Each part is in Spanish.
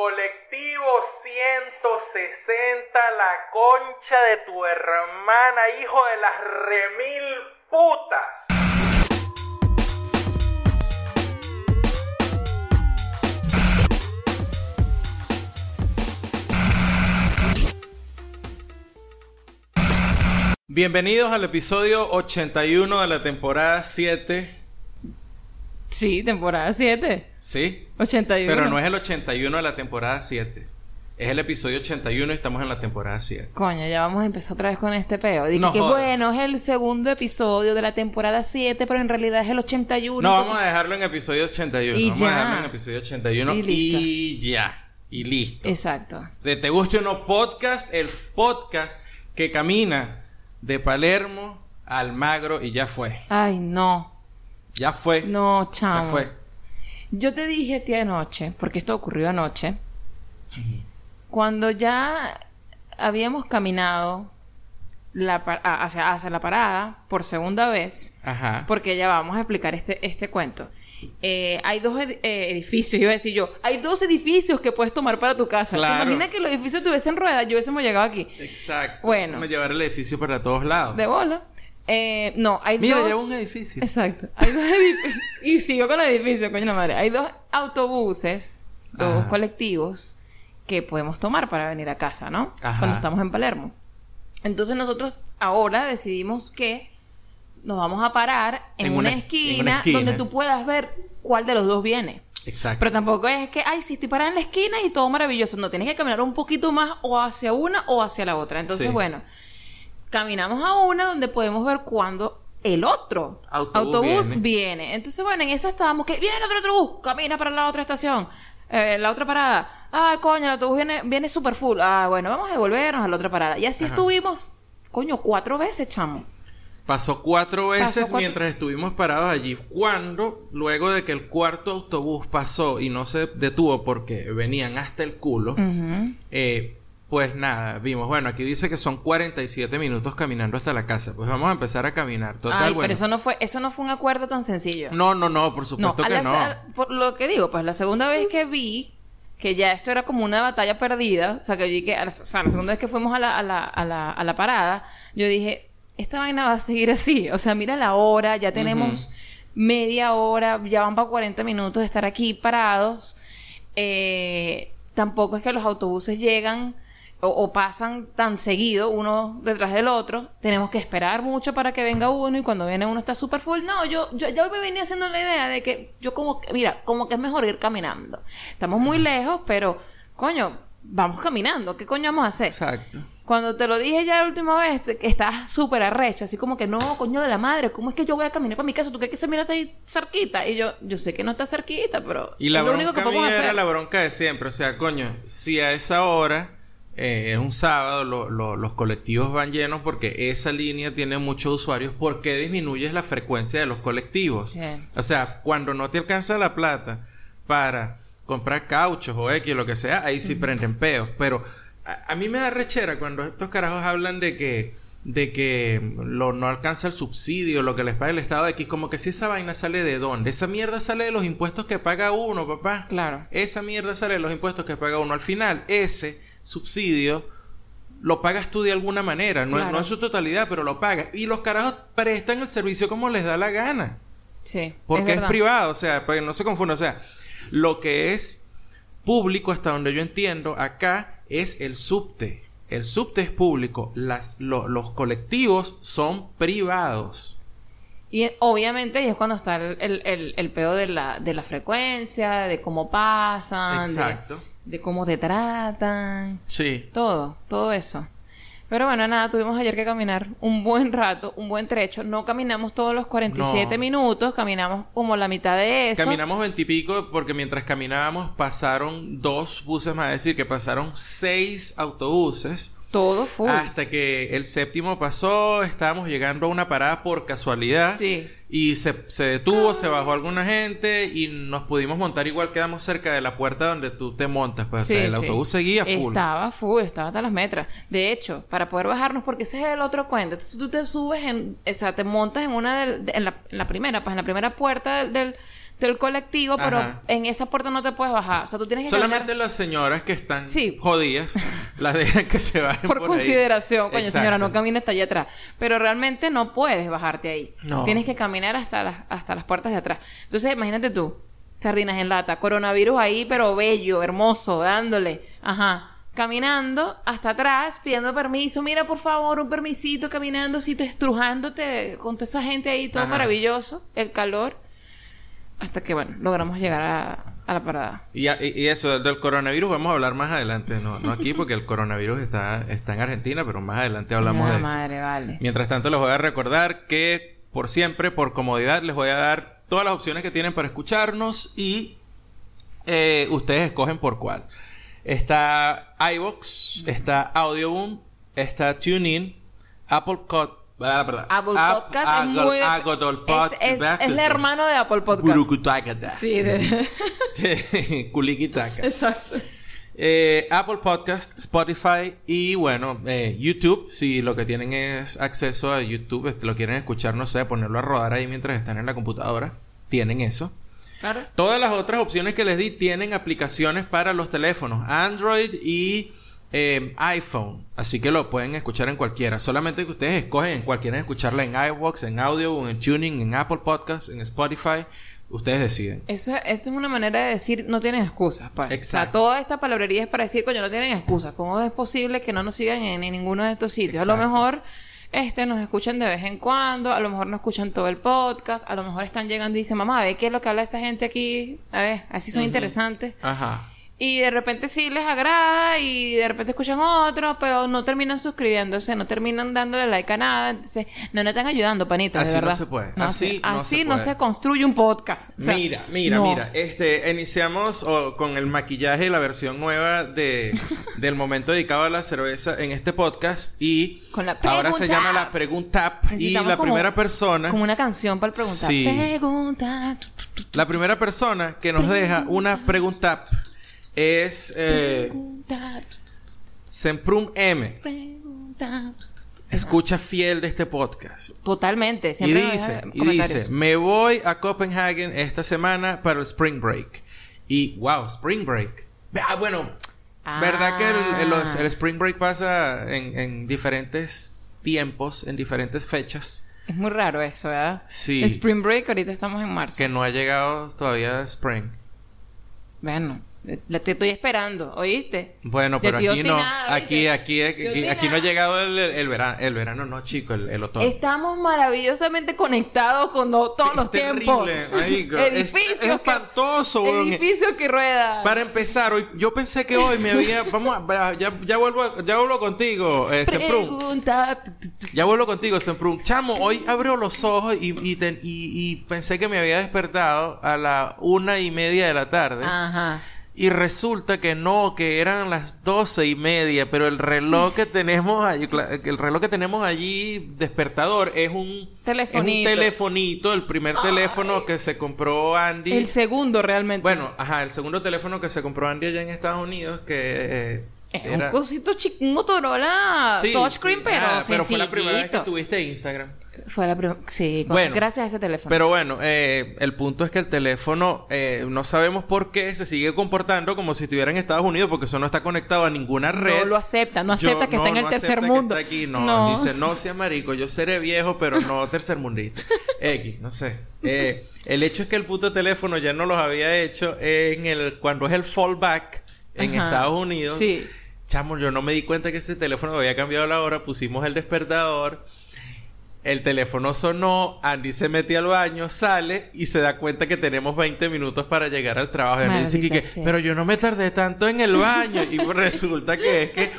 Colectivo 160, la concha de tu hermana, hijo de las remil putas. Bienvenidos al episodio 81 de la temporada 7. Sí, temporada 7. ¿Sí? 81. Pero no es el 81 de la temporada 7. Es el episodio 81 y estamos en la temporada 7. Coño, ya vamos a empezar otra vez con este peo. Dije No que bueno, es el segundo episodio de la temporada 7, pero en realidad es el 81. No, entonces- vamos a dejarlo en episodio 81. Y vamos a ya. dejarlo en episodio 81 Y y, ya. Y listo. Exacto. De Te Guste o No Podcast, el podcast que camina de Palermo a Almagro y ya fue. Ay, no. Ya fue. No, ya chamo. fue. Yo te dije a ti anoche, porque esto ocurrió anoche, cuando ya habíamos caminado la hacia, hacia la parada por segunda vez, Ajá. porque ya vamos a explicar este, este cuento. Eh, hay dos ed- eh, edificios, iba a decir yo, hay dos edificios que puedes tomar para tu casa. ¿Te Claro. imaginas que los edificios tuviesen ruedas? Yo hubiésemos llegado aquí. Exacto. Bueno. A llevar el edificio para todos lados. De bola. Eh, no, hay Mira, dos... lleva un edificio. Exacto. Hay dos edificios. y sigo con los edificios, coño la madre. Hay dos autobuses, dos Ajá. colectivos que podemos tomar para venir a casa, ¿no? Ajá. Cuando estamos en Palermo. Entonces nosotros ahora decidimos que nos vamos a parar en, En una, una- en una esquina, donde tú puedas ver cuál de los dos viene. Exacto. Pero tampoco es que, ay, sí, estoy parada en la esquina y todo maravilloso. No, tienes que caminar un poquito más o hacia una o hacia la otra. Entonces, Sí. bueno, caminamos a una donde podemos ver cuándo el otro Autobús viene. viene. Entonces, bueno, en esa estábamos que viene el otro autobús, camina para la otra estación. eh, la otra parada. Ah, coño, el autobús viene, viene super full. Ah, bueno, vamos a devolvernos a la otra parada. Y así Ajá. estuvimos, coño, cuatro veces, chamo. Pasó cuatro veces Pasó cuatro- mientras estuvimos parados allí. Cuando, luego de que el cuarto autobús pasó y no se detuvo porque venían hasta el culo, eh, pues nada, vimos, bueno, aquí dice que son 47 minutos caminando hasta la casa. Pues vamos a empezar a caminar. Total, Ay, bueno. pero eso no fue, eso no fue un acuerdo tan sencillo. No, no, no, por supuesto que la- no. a- por lo que digo, pues la segunda vez que vi que ya esto era como una batalla perdida, o sea, que yo que, o sea, la segunda vez que fuimos a la, a la, a la, a la parada, yo dije, esta vaina va a seguir así, o sea, mira la hora, ya tenemos media hora, ya van para 40 minutos de estar aquí parados, Eh, tampoco es que los autobuses llegan o, o pasan tan seguido uno detrás del otro. Tenemos que esperar mucho para que venga uno y cuando viene uno está súper full. No, yo, yo, yo me venía haciendo la idea de que yo como que, mira, como que es mejor ir caminando. Estamos muy lejos, pero coño, vamos caminando. ¿Qué coño vamos a hacer? Exacto. Cuando te lo dije ya la última vez, estás súper arrecho, así como que no, coño de la madre, ¿cómo es que yo voy a caminar para mi casa? ¿Tú crees que se mira ahí cerquita? Y yo, yo sé que no está cerquita, pero Y la es lo único que podemos hacer. era la bronca de siempre. O sea, coño, si a esa hora eh, es un sábado, lo- lo- los colectivos van llenos porque esa línea tiene muchos usuarios, ¿por qué disminuyes la frecuencia de los colectivos? Sí. O sea, cuando no te alcanza la plata para comprar cauchos o X, lo que sea, ahí sí prenden peos. Pero a, a mí me da rechera cuando estos carajos hablan de que de que lo, no alcanza el subsidio, lo que les paga el Estado X, como que si esa vaina sale de dónde. Esa mierda sale de los impuestos que paga uno, papá. Claro. Esa mierda sale de los impuestos que paga uno. Al final, ese subsidio lo pagas tú de alguna manera. No, Claro. no en su totalidad, pero lo pagas. Y los carajos prestan el servicio como les da la gana. Sí. Porque es, privado, o sea, para que no se confunda. O sea, lo que es público, hasta donde yo entiendo, acá es el subte. El subte es público. Las, lo- los colectivos son privados. Y obviamente ahí es cuando está el, el, el, de la, de la frecuencia, de cómo pasan, Exacto. de cómo te tratan, Sí. todo, todo eso. Pero bueno, nada, tuvimos ayer que caminar un buen rato, un buen trecho. No caminamos todos los 47 No. minutos, caminamos como la mitad de eso. Caminamos veintipico porque mientras caminábamos pasaron dos buses, más es decir, que pasaron seis autobuses. Todo full. Hasta que el séptimo pasó, estábamos llegando a una parada por casualidad. Sí. Y se, se detuvo, se bajó alguna gente y nos pudimos montar igual, quedamos cerca de la puerta donde tú te montas. Pues, o sea, Sí, el sí. autobús seguía full. Estaba full, estaba hasta las metras. De hecho, para poder bajarnos, porque ese es el otro cuento. Entonces tú te subes en, o sea, te montas en una del- de- en, la, en la primera, pues en la primera puerta del, del, del colectivo, pero Ajá. en esa puerta no te puedes bajar. O sea, tú tienes que Solamente caminar las señoras que están Sí. jodidas las dejan que se vayan por, por, ahí. consideración. Coño, Exacto. señora, no camine hasta allá atrás. Pero realmente no puedes bajarte ahí. No. Tienes que caminar hasta las, hasta las puertas de atrás. Entonces, imagínate tú, sardinas en lata, coronavirus ahí, pero bello, hermoso, dándole. Ajá. Caminando hasta atrás, pidiendo permiso. Mira, por favor, un permisito, caminando, si estrujándote con toda esa gente ahí, todo Ajá. maravilloso, el calor. Hasta que, bueno, logramos llegar a, a la parada. Y, eso del coronavirus vamos a hablar más adelante, no, no aquí porque el coronavirus está, está en Argentina, pero más adelante hablamos de eso. madre, vale. Mientras tanto les voy a recordar que por siempre, por comodidad, les voy a dar todas las opciones que tienen para escucharnos y eh, ustedes escogen por cuál. Está iVox, está Audioboom, está TuneIn, Apple Cod... Apple Ap- Podcast es muy... Podcast. es, es, es el hermano de Apple Podcast. Sí, de... Culiquitaca. Exacto. Eh, Apple Podcast, Spotify y bueno, eh, YouTube. Si lo que tienen es acceso a YouTube, lo quieren escuchar, no sé, ponerlo a rodar ahí mientras están en la computadora, tienen eso. Claro. Todas las otras opciones que les di tienen aplicaciones para los teléfonos Android y eh, iPhone. Así que lo pueden escuchar en cualquiera. Solamente que ustedes escogen, quieren escucharla en iVoox, en Audio, en Tuning, en Apple Podcast, en Spotify. Ustedes deciden. Eso, esto es una manera de decir no tienen excusas, pues. O sea, Exacto. toda esta palabrería es para decir, coño, no tienen excusas. ¿Cómo es posible que no nos sigan en, en ninguno de estos sitios? A lo Exacto. mejor este nos escuchan de vez en cuando, a lo mejor no escuchan todo el podcast, a lo mejor están llegando y dicen, mamá, a ver qué es lo que habla esta gente aquí, a ver, así son interesantes. Ajá. Y de repente sí les agrada y de repente escuchan otro, pero no terminan suscribiéndose, no terminan dándole like a nada. Entonces, no nos están ayudando, panita, Así de no se puede. No Así no así se no puede. se construye un podcast. O sea, mira, mira, no. mira. Este, iniciamos oh, con el maquillaje y la versión nueva de, del momento dedicado a la cerveza en este podcast. Y Con la ahora se llama la pregunta. Y la como- primera persona, Como una canción para preguntar. Sí. Pregunta. la primera persona que nos deja una pregunta es eh, Semprum M. Escucha fiel de este podcast. Totalmente. Y Siempre nos dice, y dice, me voy a Copenhagen esta semana para el Spring Break. Y wow, Spring Break. Ah, bueno, ¿verdad que el, el Ah. Spring Break pasa en, en diferentes tiempos, en diferentes fechas? Es muy raro eso, ¿verdad? Sí. Spring Break, ahorita estamos en marzo. Que no ha llegado todavía Spring. Bueno, le- te estoy esperando, ¿oíste? Bueno, pero aquí no. Aquí, aquí, aquí, no ha llegado el, el verano. El verano no, chico, el, el otoño. Estamos maravillosamente conectados con do- todos los terrible, tiempos. marico. Es- espantoso, que, weón. edificios que ruedan. Para empezar, hoy, yo pensé que hoy me había. Vamos a. Ya, ya vuelvo, a- ya vuelvo contigo, eh. Pregunta. Ya vuelvo contigo, Semprum. Chamo, hoy abrió los ojos y, y, ten- y- y pensé que me había despertado a la una y media de la tarde. Ajá. Y resulta que no, que eran las doce y media, pero el reloj que tenemos allí, el reloj que tenemos allí despertador es un Telefonito. es un telefonito, el primer teléfono que se compró Andy. El segundo realmente. Bueno, ajá, el segundo teléfono que se compró Andy allá en Estados Unidos, que eh, Es era... un cosito chico, un Motorola Sí, touchscreen, sí. pero Ah, pero fue la primera vez que tuviste Instagram. Fue la primera... Sí, con- Bueno, gracias a ese teléfono. Pero bueno, eh, el punto es que el teléfono, eh, no sabemos por qué se sigue comportando como si estuviera en Estados Unidos, porque eso no está conectado a ninguna red. no lo acepta, no Yo- acepta que está en el no tercer que mundo. está aquí, no, dice, no seas marico, yo seré viejo, pero no tercermundista. X, no sé. Eh, el hecho es que el puto teléfono ya no los había hecho en el cuando es el fallback en Ajá. Estados Unidos. Sí. Chamo, yo no me di cuenta que ese teléfono había cambiado la hora, pusimos el despertador. El teléfono sonó, Andy se metió al baño, sale y se da cuenta que tenemos 20 minutos para llegar al trabajo. Y dice que, pero yo no me tardé tanto en el baño. Y resulta que es que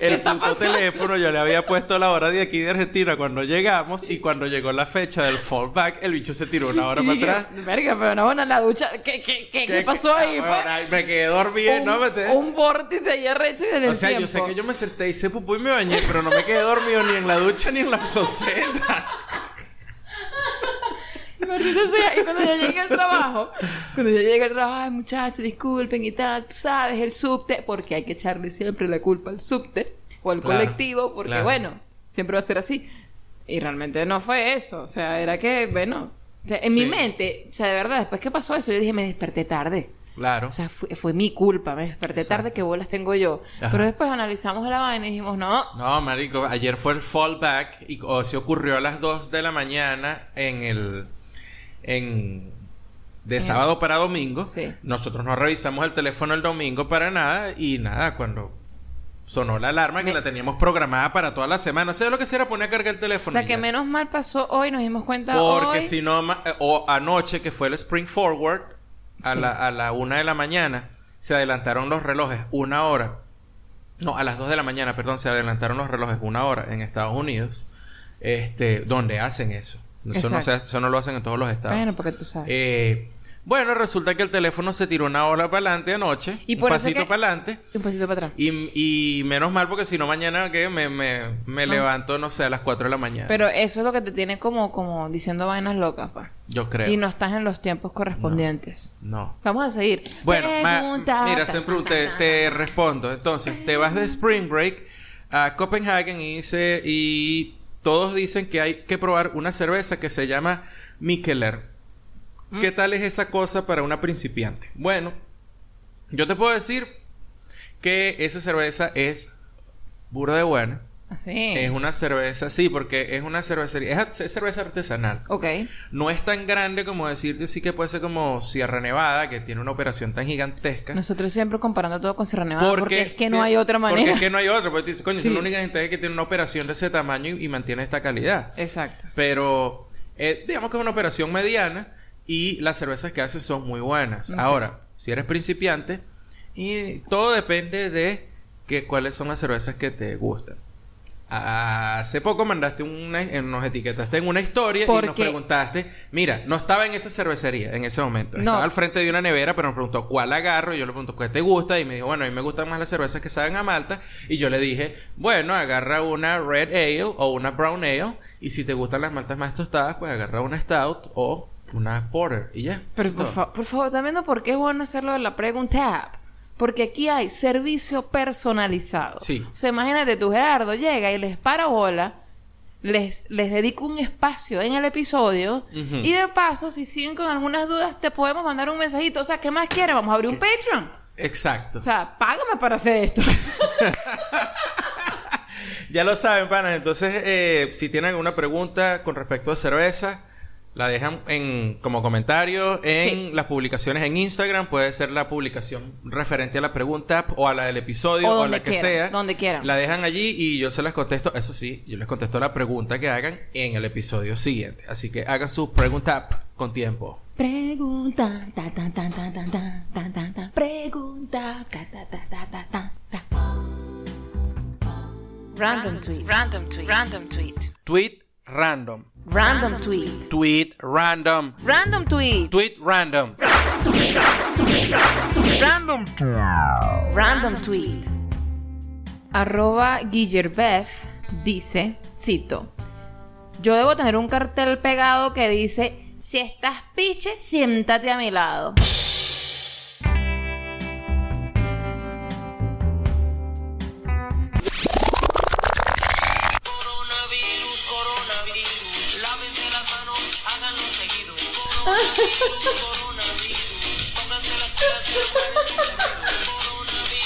el puto pasando? teléfono yo le había puesto la hora de aquí de Argentina cuando llegamos y cuando llegó la fecha del fallback, el bicho se tiró una hora para atrás. Verga, pero no, bueno, en la ducha. ¿Qué, qué, qué, qué ¿Qué- pasó ahí? Ah, pues? bueno, ay, me quedé dormido, un, ¿no? Me te- un vórtice ahí arrecho y en el O sea, yo sé que yo me senté, hice pupú y me bañé, pero no me quedé dormido ni en la ducha ni en la closeta. Y cuando yo llegué al trabajo, cuando yo llegué al trabajo, ay muchachos, disculpen y tal, tú sabes, el subte, porque hay que echarle siempre la culpa al subte o al Claro, colectivo, porque claro. bueno, siempre va a ser así. Y realmente no fue eso, o sea, era que, bueno, O sea, en mi mente, o sea, de verdad, después que pasó eso, yo dije, me desperté tarde. Claro. O sea, fue, fue mi culpa, me desperté Exacto. tarde, qué bolas tengo yo. Ajá. Pero después analizamos la vaina y dijimos, no, No, marico, ayer fue el fallback y o se ocurrió a las 2 de la mañana en el en de sábado para domingo. Sí. Nosotros no revisamos el teléfono el domingo para nada y nada, cuando sonó la alarma que Me- la teníamos programada para toda la semana, o sea, lo que era poner a cargar el o teléfono. sea, y que ya. menos mal pasó hoy, nos dimos cuenta Porque hoy. si no, eh, o anoche que fue el Spring Forward, a, Sí. la, a la una de la mañana, se adelantaron los relojes una hora. No, a las 2 de la mañana, perdón, se adelantaron los relojes una hora en Estados Unidos, este, donde hacen eso. Eso no, se- eso no lo hacen en todos los estados. Bueno, porque tú sabes. Eh, bueno, resulta que el teléfono se tiró una hora para adelante anoche, Y un por pasito que- para adelante. Un pasito para atrás. Y, y menos mal porque si no mañana que me, me, me Ah. levanto, no sé, a las 4 de la mañana. Pero eso es lo que te tiene como, como diciendo vainas locas, pa. Yo creo. Y no estás en los tiempos correspondientes. No. Vamos a seguir. Bueno, Pregunta, mira, siempre te, te respondo. Entonces, te vas de Spring Break a Copenhagen y dice y todos dicen que hay que probar una cerveza que se llama Mikkeller. Mm. ¿Qué tal es esa cosa para una principiante? Bueno, yo te puedo decir que esa cerveza es burda de buena. Así. Es una cerveza, sí, porque es una cervecería, es, es cerveza artesanal. Ok. No es tan grande como decirte sí que puede ser como Sierra Nevada, que tiene una operación tan gigantesca. Nosotros siempre comparando todo con Sierra Nevada porque, es que no sí, hay otra manera. Porque es que no hay otra. Porque dices, coño, Sí. es la única gente que tiene una operación de ese tamaño y, y mantiene esta calidad. Exacto. Pero eh, digamos que es una operación mediana y las cervezas que hace son muy buenas. Ahora, si eres principiante, y todo depende de que, cuáles son las cervezas que te gustan. Hace poco mandaste una, eh, nos etiquetaste en una historia y nos preguntaste, mira, no estaba en esa cervecería en ese momento, No. estaba al frente de una nevera, pero nos preguntó cuál agarro, y yo le pregunto cuál te gusta y me dijo, bueno, a mí me gustan más las cervezas que saben a malta y yo le dije, bueno, agarra una red ale o una brown ale y si te gustan las maltas más tostadas, pues agarra una stout o una porter y ya. Pero por, fa- por favor, también no porque es bueno hacerlo de la pregunta. Porque aquí hay servicio personalizado. Sí. O sea, imagínate, tú Gerardo llega y les para bola, les, les dedico un espacio en el episodio y de paso, si siguen con algunas dudas, te podemos mandar un mensajito. O sea, ¿qué más quieres? Vamos a abrir un Patreon. Exacto. O sea, págame para hacer esto. Ya lo saben, panas. Entonces, eh, si tienen alguna pregunta con respecto a cerveza, la dejan en, como comentario en Sí. las publicaciones en Instagram. Puede ser la publicación referente a la pregunta o a la del episodio O o, donde la que quieran, sea. donde quieran. La dejan allí y yo se las contesto. Eso sí, yo les contesto la pregunta que hagan en el episodio siguiente. Así que hagan su pregunta con tiempo. Pregunta, ta, ta, ta, ta, ta, ta, ta, ta, ta. Pregunta, ta, ta, ta, ta, ta, ta, ta. Random tweet. Random tweet. Random tweet. Tweet random. Random tweet. Tweet random. Random tweet. Tweet random. Random tweet. Arroba Guillerbeth dice, cito, yo debo tener un cartel pegado que dice, si estás piche, siéntate a mi lado.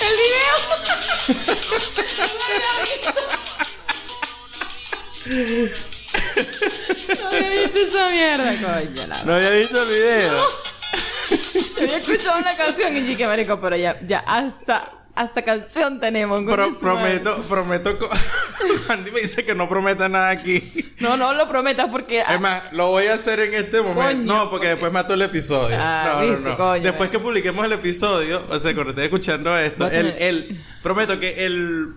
El video. No había visto esa mierda, coño. la- No había visto el video. Yo había escuchado una canción y dije, marico, pero ya, ya hasta, hasta canción tenemos. Pro- su madre". prometo, prometo. Andy me dice que no prometa nada aquí. No, no lo prometas porque... Es más, lo voy a hacer en este momento. Coño, no, porque, porque- después mato el episodio. Ah, no, no, viste, no. coño, después eh. que publiquemos el episodio, o sea, cuando esté escuchando esto, el, el- prometo que el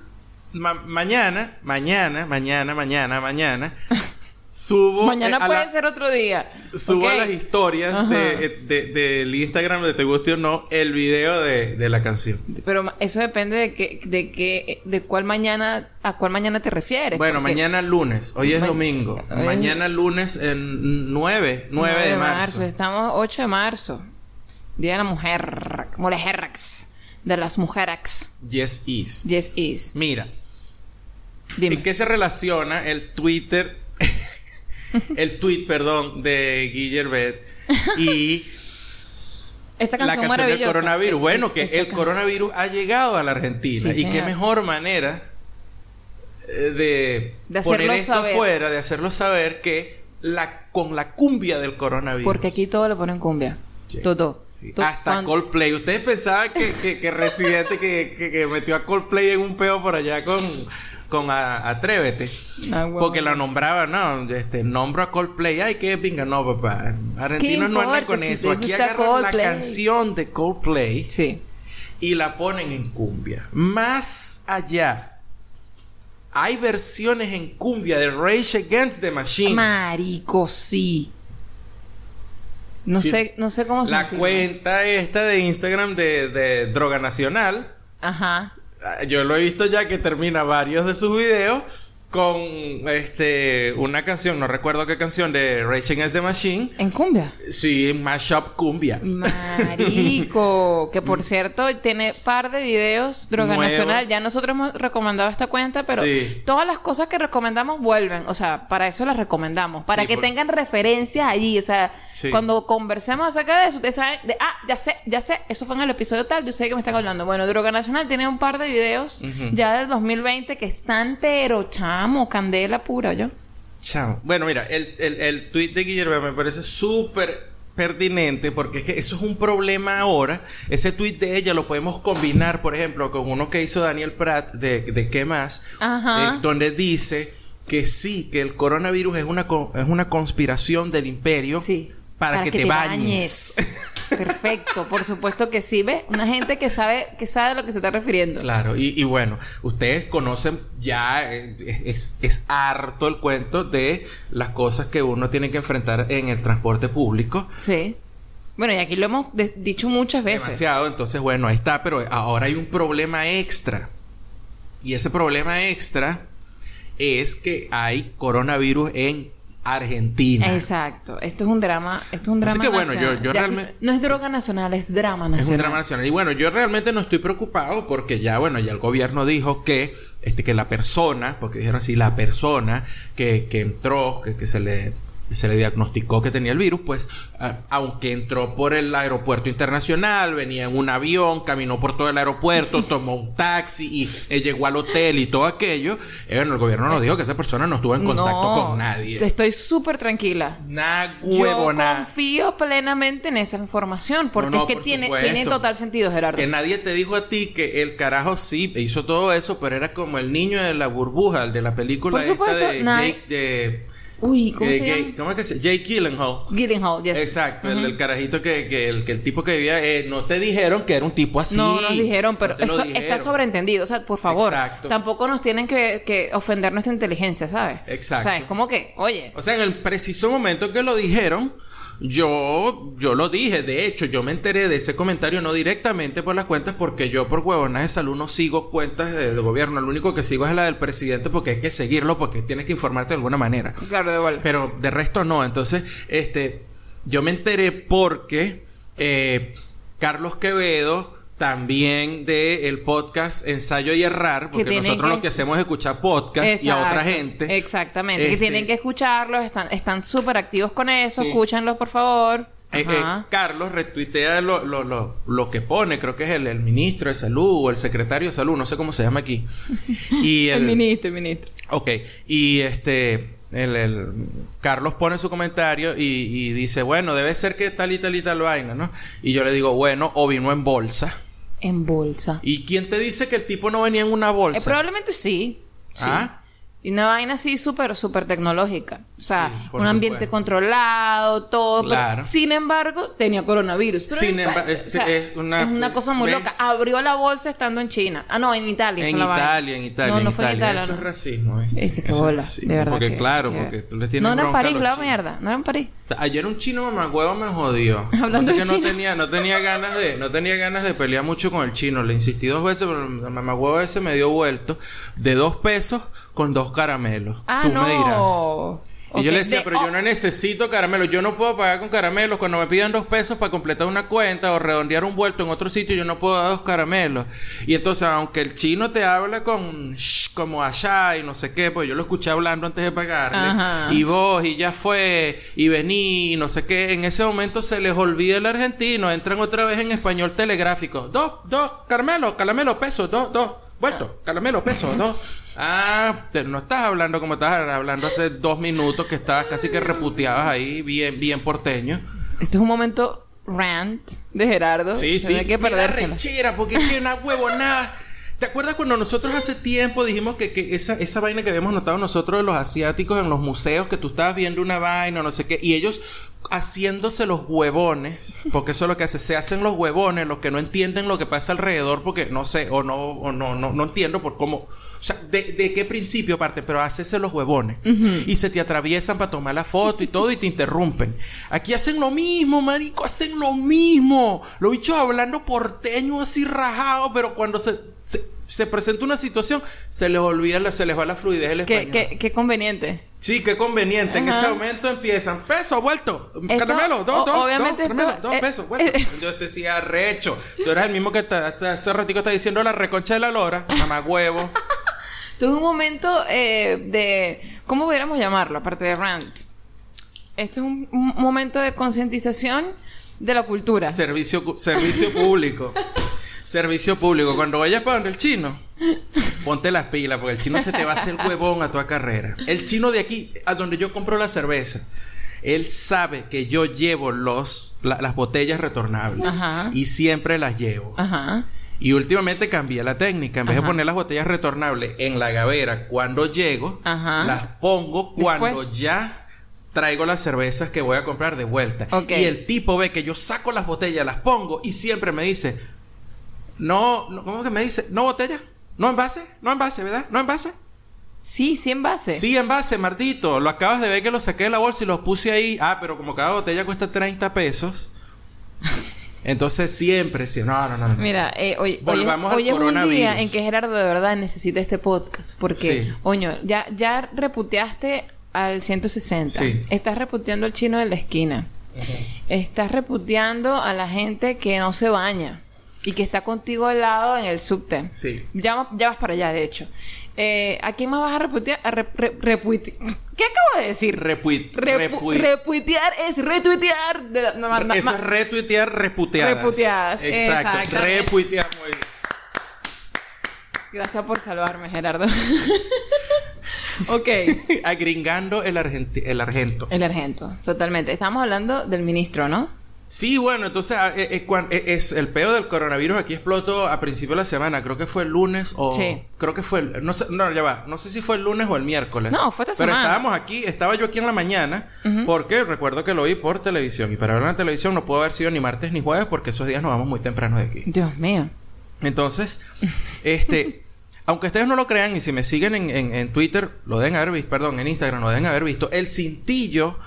ma- mañana, mañana, mañana, mañana, mañana, subo. Mañana eh, puede la- ser otro día. Subo a las historias Ajá. de, eh, de- del Instagram de Te Guste o No el video de, de la canción. Pero eso depende de que, de que, de cuál mañana, a cuál mañana te refieres. Bueno, porque- mañana lunes. Hoy es Ma- domingo. Hoy- Mañana lunes en 9, 9 de marzo. Estamos 8 de marzo. Día de la mujer. Mujeres. De las mujeres. Yes is. Yes is. Mira, Dime. ¿en qué se relaciona el Twitter el tweet, perdón, de Guillerbet y Esta la canción del coronavirus. Eh, Bueno, que el coronavirus ha llegado a la Argentina. Sí, y qué mejor manera eh, de, De poner esto saber. afuera, de hacerlo saber que la, con la cumbia del coronavirus. Porque aquí todo le ponen cumbia. Sí. Todo. Sí, Hasta cuan- Coldplay. Ustedes pensaban que, que, que Residente que, que, que metió a Coldplay en un peo por allá con, con a- Atrévete. Ah. Porque la nombraba, no, este, nombro a Coldplay. Ay, qué pinga, no, papá. Argentinos no andan con si eso. Aquí agarran Coldplay? la canción de Coldplay Sí. y la ponen en cumbia. Más allá, hay versiones en cumbia de Rage Against the Machine. Marico, sí. No Sí. sé, no sé cómo la sentirme. cuenta esta de Instagram de, de Droga Nacional. Ajá. Yo lo he visto ya que termina varios de sus videos con este una canción, no recuerdo qué canción de Rage Against the Machine. En cumbia. Sí, Mashup Cumbia. Marico, que por cierto tiene par de videos Droga Nuevos. Nacional. Ya nosotros hemos recomendado esta cuenta, pero Sí. todas las cosas que recomendamos vuelven. O sea, para eso las recomendamos. Para Sí, que por- tengan referencias allí. O sea, Sí. cuando conversemos acerca de eso, ustedes saben, de, ah, ya sé, ya sé, eso fue en el episodio tal, yo sé que me están hablando. Bueno, Droga Nacional tiene un par de videos Ujú. ya del 2020 que están, pero chamo, candela pura, yo. Chao. Bueno, mira, el, el, el tweet de Guillermo me parece súper pertinente porque es que eso es un problema ahora. Ese tweet de ella lo podemos combinar, por ejemplo, con uno que hizo Daniel Pratt de, de ¿Qué más? Ajá. Eh, donde dice que sí, que el coronavirus es una, es una conspiración del imperio Sí. para, que, te, bañes. Perfecto, por supuesto que sí, ¿ves? Una gente que sabe, que sabe a lo que se está refiriendo. Claro, y, y bueno, ustedes conocen ya, eh, es, es harto el cuento de las cosas que uno tiene que enfrentar en el transporte público. Sí. Bueno, y aquí lo hemos dicho muchas veces. Demasiado, entonces bueno, ahí está, pero ahora hay un problema extra. Y ese problema extra es que hay coronavirus en Argentina. Exacto. Esto es un drama, esto es un Así drama que, bueno, nacional. yo- yo Ya, realmente- No es droga nacional, es drama nacional. Es un drama nacional. Y bueno, yo realmente no estoy preocupado porque ya, bueno, ya el gobierno dijo que, este, que la persona, porque dijeron así, la persona que, que entró, que, que se le se le diagnosticó que tenía el virus, pues a- aunque entró por el aeropuerto internacional, venía en un avión, caminó por todo el aeropuerto, tomó un taxi y eh, llegó al hotel y todo aquello, eh, bueno, el gobierno nos dijo que esa persona no estuvo en contacto No, con nadie. Estoy súper tranquila. Nada Yo huevo, nada. confío plenamente en esa información porque No, no, es que por tiene, supuesto. tiene total sentido, Gerardo. Que nadie te dijo a ti que el carajo sí hizo todo eso, pero era como el niño de la burbuja, el de la película Por esta supuesto, de Jake de Uy, ¿cómo eh, se llama? ¿Cómo es que se Jake Gyllenhaal. Gyllenhaal, yes. Exacto, el, Ujú. el carajito que, que el, que el tipo que vivía, eh, no te dijeron que era un tipo así. No nos dijeron, pero No eso dijeron. está sobreentendido. O sea, por favor, Exacto. tampoco nos tienen que, que ofender nuestra inteligencia, ¿sabes? Exacto. O sea, es como que, oye, O sea, en el preciso momento que lo dijeron, yo, yo lo dije. De hecho, yo me enteré de ese comentario no directamente por las cuentas, porque yo por huevonas de salud no sigo cuentas de, de gobierno. Lo único que sigo es la del presidente porque hay que seguirlo porque tienes que informarte de alguna manera. claro, de igual. Pero de resto no. Entonces, este, yo me enteré porque eh, Carlos Quevedo, también de el podcast Ensayo y Errar, porque nosotros que- lo que hacemos es escuchar podcast y a otra gente. Exactamente. Que Este- tienen que escucharlos, están están súper activos con eso, Sí. escúchenlos, por favor. Eh, eh. Carlos retuitea lo, lo, lo, lo que pone, creo que es el, el ministro de salud o el secretario de salud, no sé cómo se llama aquí. Y el, ministro, el ministro. Ok, y este, el, el- Carlos pone su comentario y, y dice, bueno, debe ser que tal y tal y tal vaina, ¿no? Y yo le digo, bueno, o vino en bolsa. En bolsa. ¿Y quién te dice que el tipo no venía en una Eh, bolsa? probablemente sí. sí. ¿Ah? Y una vaina así súper, súper tecnológica. O sea, Sí, un ambiente supuesto. controlado, todo. pero, Claro. sin embargo, tenía coronavirus. Pero Sin es- embargo, o este sea, es una- cosa muy ¿ves? loca. Abrió la bolsa estando en China. Ah, no, en Italia. En. Italia, en Italia, No, en no fue en Italia. Eso no. es racismo, ¿eh? Este, qué es bola. racismo, De verdad. Porque que- claro, que- porque tú le tienes No era en París, la chinos. mierda. No era en París. Ayer un chino mamagüevo me jodió. Hablando de que no tenía, no tenía ganas de, no tenía ganas de pelear mucho con el chino. Le insistí dos veces, pero el mamagüevo ese me dio vuelto de dos pesos con dos caramelos. Ah, Tú no. me dirás. Y yo le decía, de- pero oh, yo no necesito caramelos. Yo no puedo pagar con caramelos. Cuando me piden dos pesos para completar una cuenta o redondear un vuelto en otro sitio, yo no puedo dar dos caramelos. Y entonces, aunque el chino te habla con shh, como allá y no sé qué, pues yo lo escuché hablando antes de pagarle. Ajá. Y vos, y ya fue, y vení, y no sé qué. En ese momento se les olvida el argentino. Entran otra vez en español telegráfico. Dos, dos, caramelos, caramelos, pesos, dos, dos. Vuelto, caramelo, peso, dos. Ah, te- no estás hablando como estabas hablando hace dos minutos que estabas casi que reputeabas ahí, bien, bien porteño. Este es un momento rant de Gerardo. Sí, sí. Hay que rechera, porque es que una huevonada. ¿Te acuerdas cuando nosotros hace tiempo dijimos que, esa, esa vaina que habíamos notado nosotros de los asiáticos en los museos, que tú estabas viendo una vaina, no sé qué, y ellos haciéndose los huevones, porque eso es lo que hace, se hacen los huevones, los que no entienden lo que pasa alrededor, porque no sé, o no, o no, no, no entiendo por cómo, o sea, de, de qué principio parten, pero hacerse los huevones. Y se te atraviesan para tomar la foto y todo y te interrumpen. Aquí hacen lo mismo, marico, hacen lo mismo. Los bichos hablando porteño así rajado, pero cuando se, se, se presenta una situación, se les olvida, la- se les va la fluidez del español. qué- qué conveniente. Sí, qué conveniente. En Ajá. ese momento empiezan, peso, vuelto, caramelo, dos, dos, obviamente dos, caramelo, esto, dos eh, pesos, vuelto. eh. Yo te decía, recho. Tú eras el mismo que ta- hasta hace ratico está diciendo la reconcha de la lora, mamá huevo. Es un momento eh, de... ¿Cómo pudiéramos llamarlo? Aparte de rant. Esto es un, un momento de concientización de la cultura. Servicio, público. servicio público. Cuando vayas para donde el chino, ponte las pilas, porque el chino se te va a hacer huevón a toda carrera. El chino de aquí, a donde yo compro la cerveza, él sabe que yo llevo los, la- las botellas retornables. Ajá. Y siempre las llevo. Ajá. Y últimamente cambié la técnica. En vez de poner las botellas retornables en la gavera cuando llego, Ajá. las pongo cuando Después. ya traigo las cervezas que voy a comprar de vuelta. Y el tipo ve que yo saco las botellas, las pongo y siempre me dice, no, no ¿cómo que me dice? ¿No botella? ¿No envase? ¿No envase, verdad? ¿No envase? Sí, sí envase. Sí, envase, Martito. Lo acabas de ver que lo saqué de la bolsa y los puse ahí. Ah, pero como cada botella cuesta 30 pesos. Entonces siempre, sí. No, no, no. no. Mira, eh, hoy, hoy, Volvamos es- al hoy es un coronavirus. día en que Gerardo de verdad necesita este podcast. Porque, Sí. oño, ya, ya reputeaste al 160. Sí. Estás reputeando al chino de la esquina. Estás reputeando a la gente que no se baña y que está contigo al lado en el subte. Sí. Ya, ya vas para allá, de hecho. Eh, ¿A quién más vas a reputear? A re- re- repuite- ¿Qué acabo de decir? Repuit, Repu- repuit- repuitear es retuitear. de la- Eso es retuitear reputeadas. Reputeadas, Exacto. Repuitear. muy bien. Gracias por salvarme, Gerardo. ok. Agringando el, argenti- el argento. El argento, totalmente. Estamos hablando del ministro, ¿no? Sí, bueno, entonces ah, eh, eh, eh, es el peo del coronavirus aquí explotó a principio de la semana, creo que fue el lunes o Sí. creo que fue el, no sé, no, ya va, no sé si fue el lunes o el miércoles. No, fue esta Pero semana. estábamos aquí, estaba yo aquí en la mañana porque recuerdo que lo vi por televisión y para en la televisión no pudo haber sido ni martes ni jueves porque esos días nos vamos muy temprano de aquí. Dios mío. Entonces, este, aunque ustedes no lo crean y si me siguen en, en- en Twitter, lo deben haber visto, perdón, en Instagram lo deben haber visto, el cintillo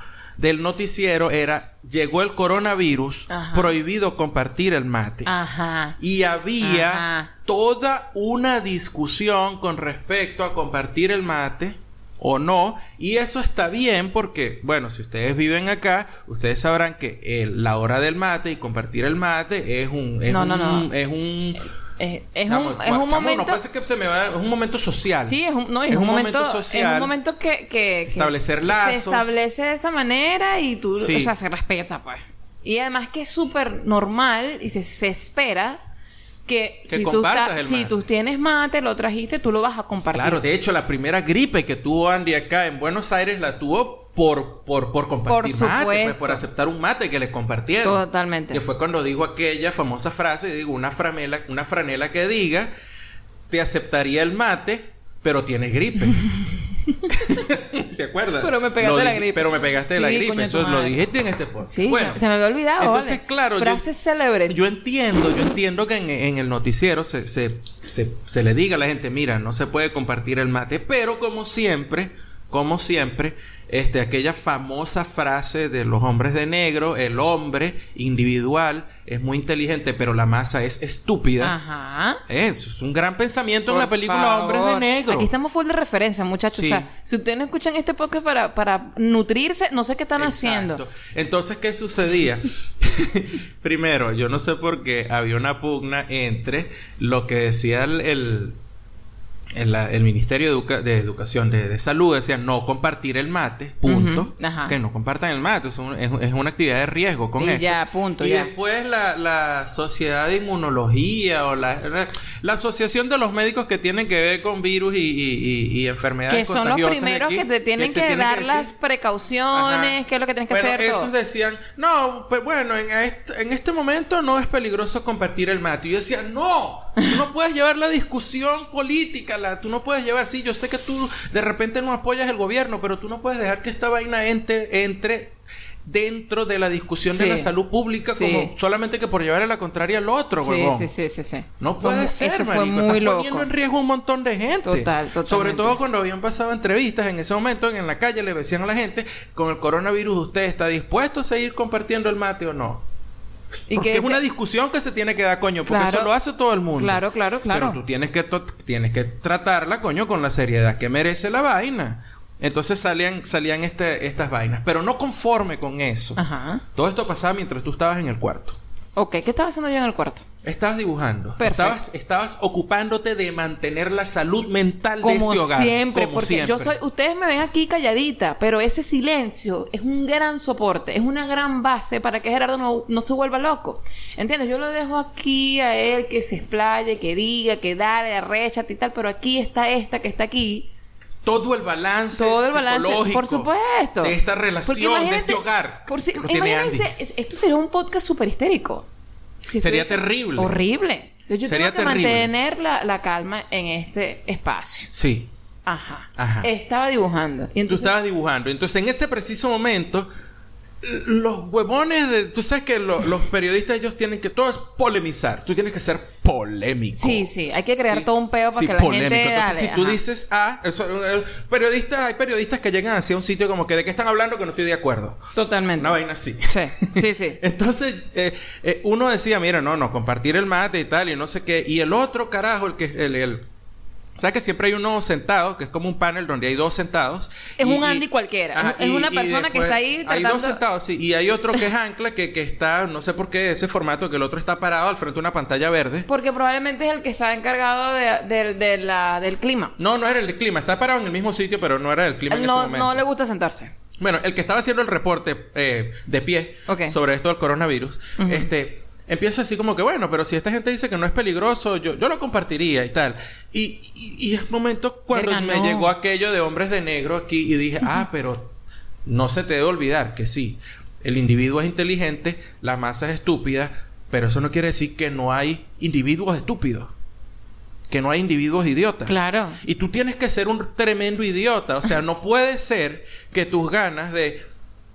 del noticiero era, llegó el coronavirus, Ajá. prohibido compartir el mate. Ajá. Y había Ajá. toda una discusión con respecto a compartir el mate o no. Y eso está bien porque, bueno, si ustedes viven acá, ustedes sabrán que eh, la hora del mate y compartir el mate es un... Es No, un, no, no. Es un... Eh, es chamo, un, es un chamo, momento. No que se me va... Es un momento social. Sí, es un, no, es un, momento, social. Es un momento que, que, que Establecer se lazos. establece de esa manera y tú, Sí. o sea, se respeta, pues. Y además que es súper normal y se, se espera que, Que si, tú, el si tú tienes mate, lo trajiste, tú lo vas a compartir. Claro, de hecho, la primera gripe que tuvo Andy acá en Buenos Aires la tuvo por, por, por compartir Por mate, pues, por aceptar un mate que le compartieron. Totalmente. Que fue cuando dijo aquella famosa frase, digo, una franela, una franela que diga, te aceptaría el mate, pero tienes gripe. ¿Te acuerdas? Pero me pegaste Lo la gripe. Pero me pegaste la Sí, gripe. coño, tu Eso lo dijiste en este podcast. Sí, bueno, se, me había olvidado. entonces, vale. claro, yo- Frases célebres. yo entiendo, yo entiendo que en, en el noticiero se, se, se, se le diga a la gente, mira, no se puede compartir el mate, pero como siempre, como siempre, este, aquella famosa frase de los hombres de negro, el hombre individual es muy inteligente, pero la masa es estúpida. Ajá. Eso es un gran pensamiento en la película favor. Hombres de Negro. Aquí estamos full de referencia, muchachos. Sí. O sea, si ustedes no escuchan este podcast para, para nutrirse, no sé qué están haciendo. Exacto. Entonces, ¿qué sucedía? Primero, yo no sé por qué había una pugna entre lo que decía el, el, el- el Ministerio de, Educa- de Educación de, de Salud, decía no compartir el mate, punto. Que no compartan el mate, es, un- es- es una actividad de riesgo con Y esto. ya, punto, y ya. después la, la Sociedad de Inmunología o la, la Asociación de los Médicos que tienen que ver con virus y, y- enfermedades Que son los contagiosas primeros aquí, que te tienen que, tienen dar las precauciones, qué es lo que tienes que Bueno, hacer. esos todo. decían, no, pues bueno, en este, en este momento no es peligroso compartir el mate. Y yo decía, no, tú no puedes llevar la discusión política, tú no puedes llevar, sí, yo sé que tú de repente no apoyas el gobierno, pero tú no puedes dejar que esta vaina entre, entre dentro de la discusión de la salud pública Sí. como solamente que por llevar a la contraria al otro, huevón. sí, sí, sí, sí. No puede ser, Eso fue marico. muy Estás loco. poniendo en riesgo un montón de gente. Total, totalmente. Sobre todo cuando habían pasado entrevistas en ese momento en la calle le decían a la gente, con el coronavirus usted está dispuesto a seguir compartiendo el mate o no. Y Porque que es una discusión que se tiene que dar, coño, porque Claro. eso lo hace todo el mundo. Claro, claro, claro. Pero tú tienes que, tienes que tratarla, coño, con la seriedad que merece la vaina. Entonces salían, salían este, estas vainas. Pero no conforme con eso. Ajá. Todo esto pasaba mientras tú estabas en el cuarto. Ok, ¿qué estaba haciendo yo en el cuarto? Estabas dibujando. Perfecto. Estabas, estabas ocupándote de mantener la salud mental de este hogar. siempre, Como porque yo soy, ustedes me ven aquí calladita, pero ese silencio es un gran soporte, es una gran base para que Gerardo no, no se vuelva loco. ¿Entiendes? Yo lo dejo aquí a él que se explaye, que diga, que dale, arréchate y tal, pero aquí está esta que está aquí. Todo el balance Todo el balance, psicológico por supuesto. de esta relación, de este hogar. Por si, imagínense, esto sería un podcast súper histérico. Si Sería terrible. Horrible. Yo Sería tengo que terrible. mantener la, la calma en este espacio. Sí. Ajá. Ajá. Estaba dibujando. Y Tú entonces, estabas dibujando. Entonces, en ese preciso momento, los huevones de... Tú sabes que lo- los periodistas ellos tienen que... Todo es polemizar. Tú tienes que ser polémico. Sí, sí, hay que crear Sí. todo un peo para Sí, que la polémico. gente Entonces, dale, si tú ajá. dices A, eso, el periodista, hay periodistas que llegan hacia un sitio como que de qué están hablando que no estoy de acuerdo. Totalmente. Una vaina así. Sí, sí, sí. Entonces, eh, eh, uno decía, mira, no, no, compartir el mate y tal, y no sé qué. Y el otro carajo, el que, el, el- ¿sabes que siempre hay uno sentado, que es como un panel donde hay dos sentados? Es Y- un y- Andy cualquiera. Ajá, es y- una persona que está ahí Hay tratando... dos sentados, sí. Y hay otro que es ancla, que, que está, no sé por qué, ese formato, que el otro está parado al frente de una pantalla verde. Porque probablemente es el que está encargado de, de- de la, del clima. No, no era el clima, está parado en el mismo sitio, pero no era el clima en no, ese momento. no le gusta sentarse. Bueno, el que estaba haciendo el reporte eh, de pie sobre esto del coronavirus, este, empieza así como que, bueno, pero si esta gente dice que no es peligroso, yo, yo lo compartiría y tal. Y, y, y es momento cuando Verga, me no. llegó aquello de hombres de negro aquí y dije, ah, pero no se te debe olvidar que sí, el individuo es inteligente, la masa es estúpida, pero eso no quiere decir que no hay individuos estúpidos. Que no hay individuos idiotas. Claro. Y tú tienes que ser un tremendo idiota. O sea, no puede ser que tus ganas de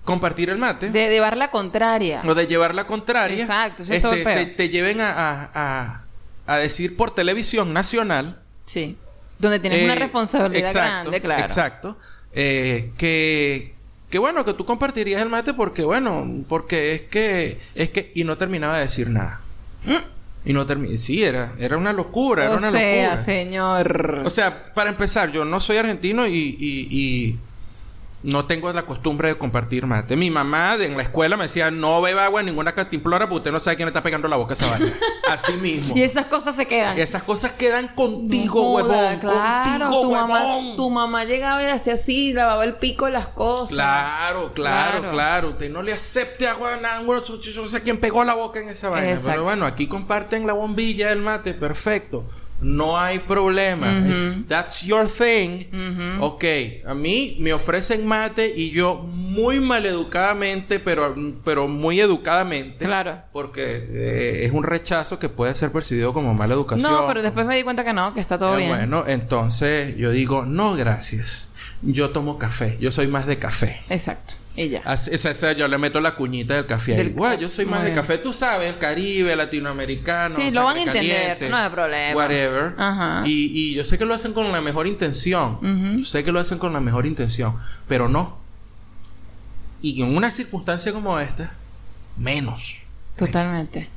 compartir el mate De llevar la contraria. o de llevar la contraria Exacto, es todo el te, lleven a, a- a- a decir por televisión nacional. Sí. Donde tienes una eh, responsabilidad exacto, grande, claro. Exacto. eh, que, que bueno, que tú compartirías el mate porque, bueno, porque es que, es que, y no terminaba de decir nada. Mm. Y no terminaba, sí, era, era una locura, era O una sea, locura. señor. O sea, para empezar, yo no soy argentino y, y- y no tengo la costumbre de compartir mate. Mi mamá en la escuela me decía, no beba agua en ninguna cantimplora porque usted no sabe quién le está pegando la boca a esa vaina. Así mismo. y esas cosas se quedan. Esas cosas quedan contigo, No joda, huevón. Claro, contigo, tu huevón. mamá, tu mamá llegaba y hacía así, lavaba el pico de las cosas. Claro, claro, Claro. claro, Usted no le acepte agua a nada. No sé quién pegó la boca en esa vaina. Exacto. Pero bueno, aquí comparten la bombilla del mate. Perfecto. No hay problema. That's your thing. Ujú. Ok, a mí me ofrecen mate y yo muy maleducadamente, pero, pero muy educadamente. Claro. Porque eh, es un rechazo que puede ser percibido como mala educación. No, pero después me di cuenta que no, que está todo Eh, bien. Bueno, entonces yo digo, no, gracias. Yo tomo café. Yo soy más de café. Exacto. Ya. Así- esa- esa yo le meto la cuñita del café ahí. Del- Guau, yo soy más de café, tú sabes, Caribe, latinoamericano. Sí, lo van a entender, caliente, no hay problema. Whatever. Ajá. Y, y yo sé que lo hacen con la mejor intención. Yo sé que lo hacen con la mejor intención, pero no. Y en una circunstancia como esta, menos. Totalmente.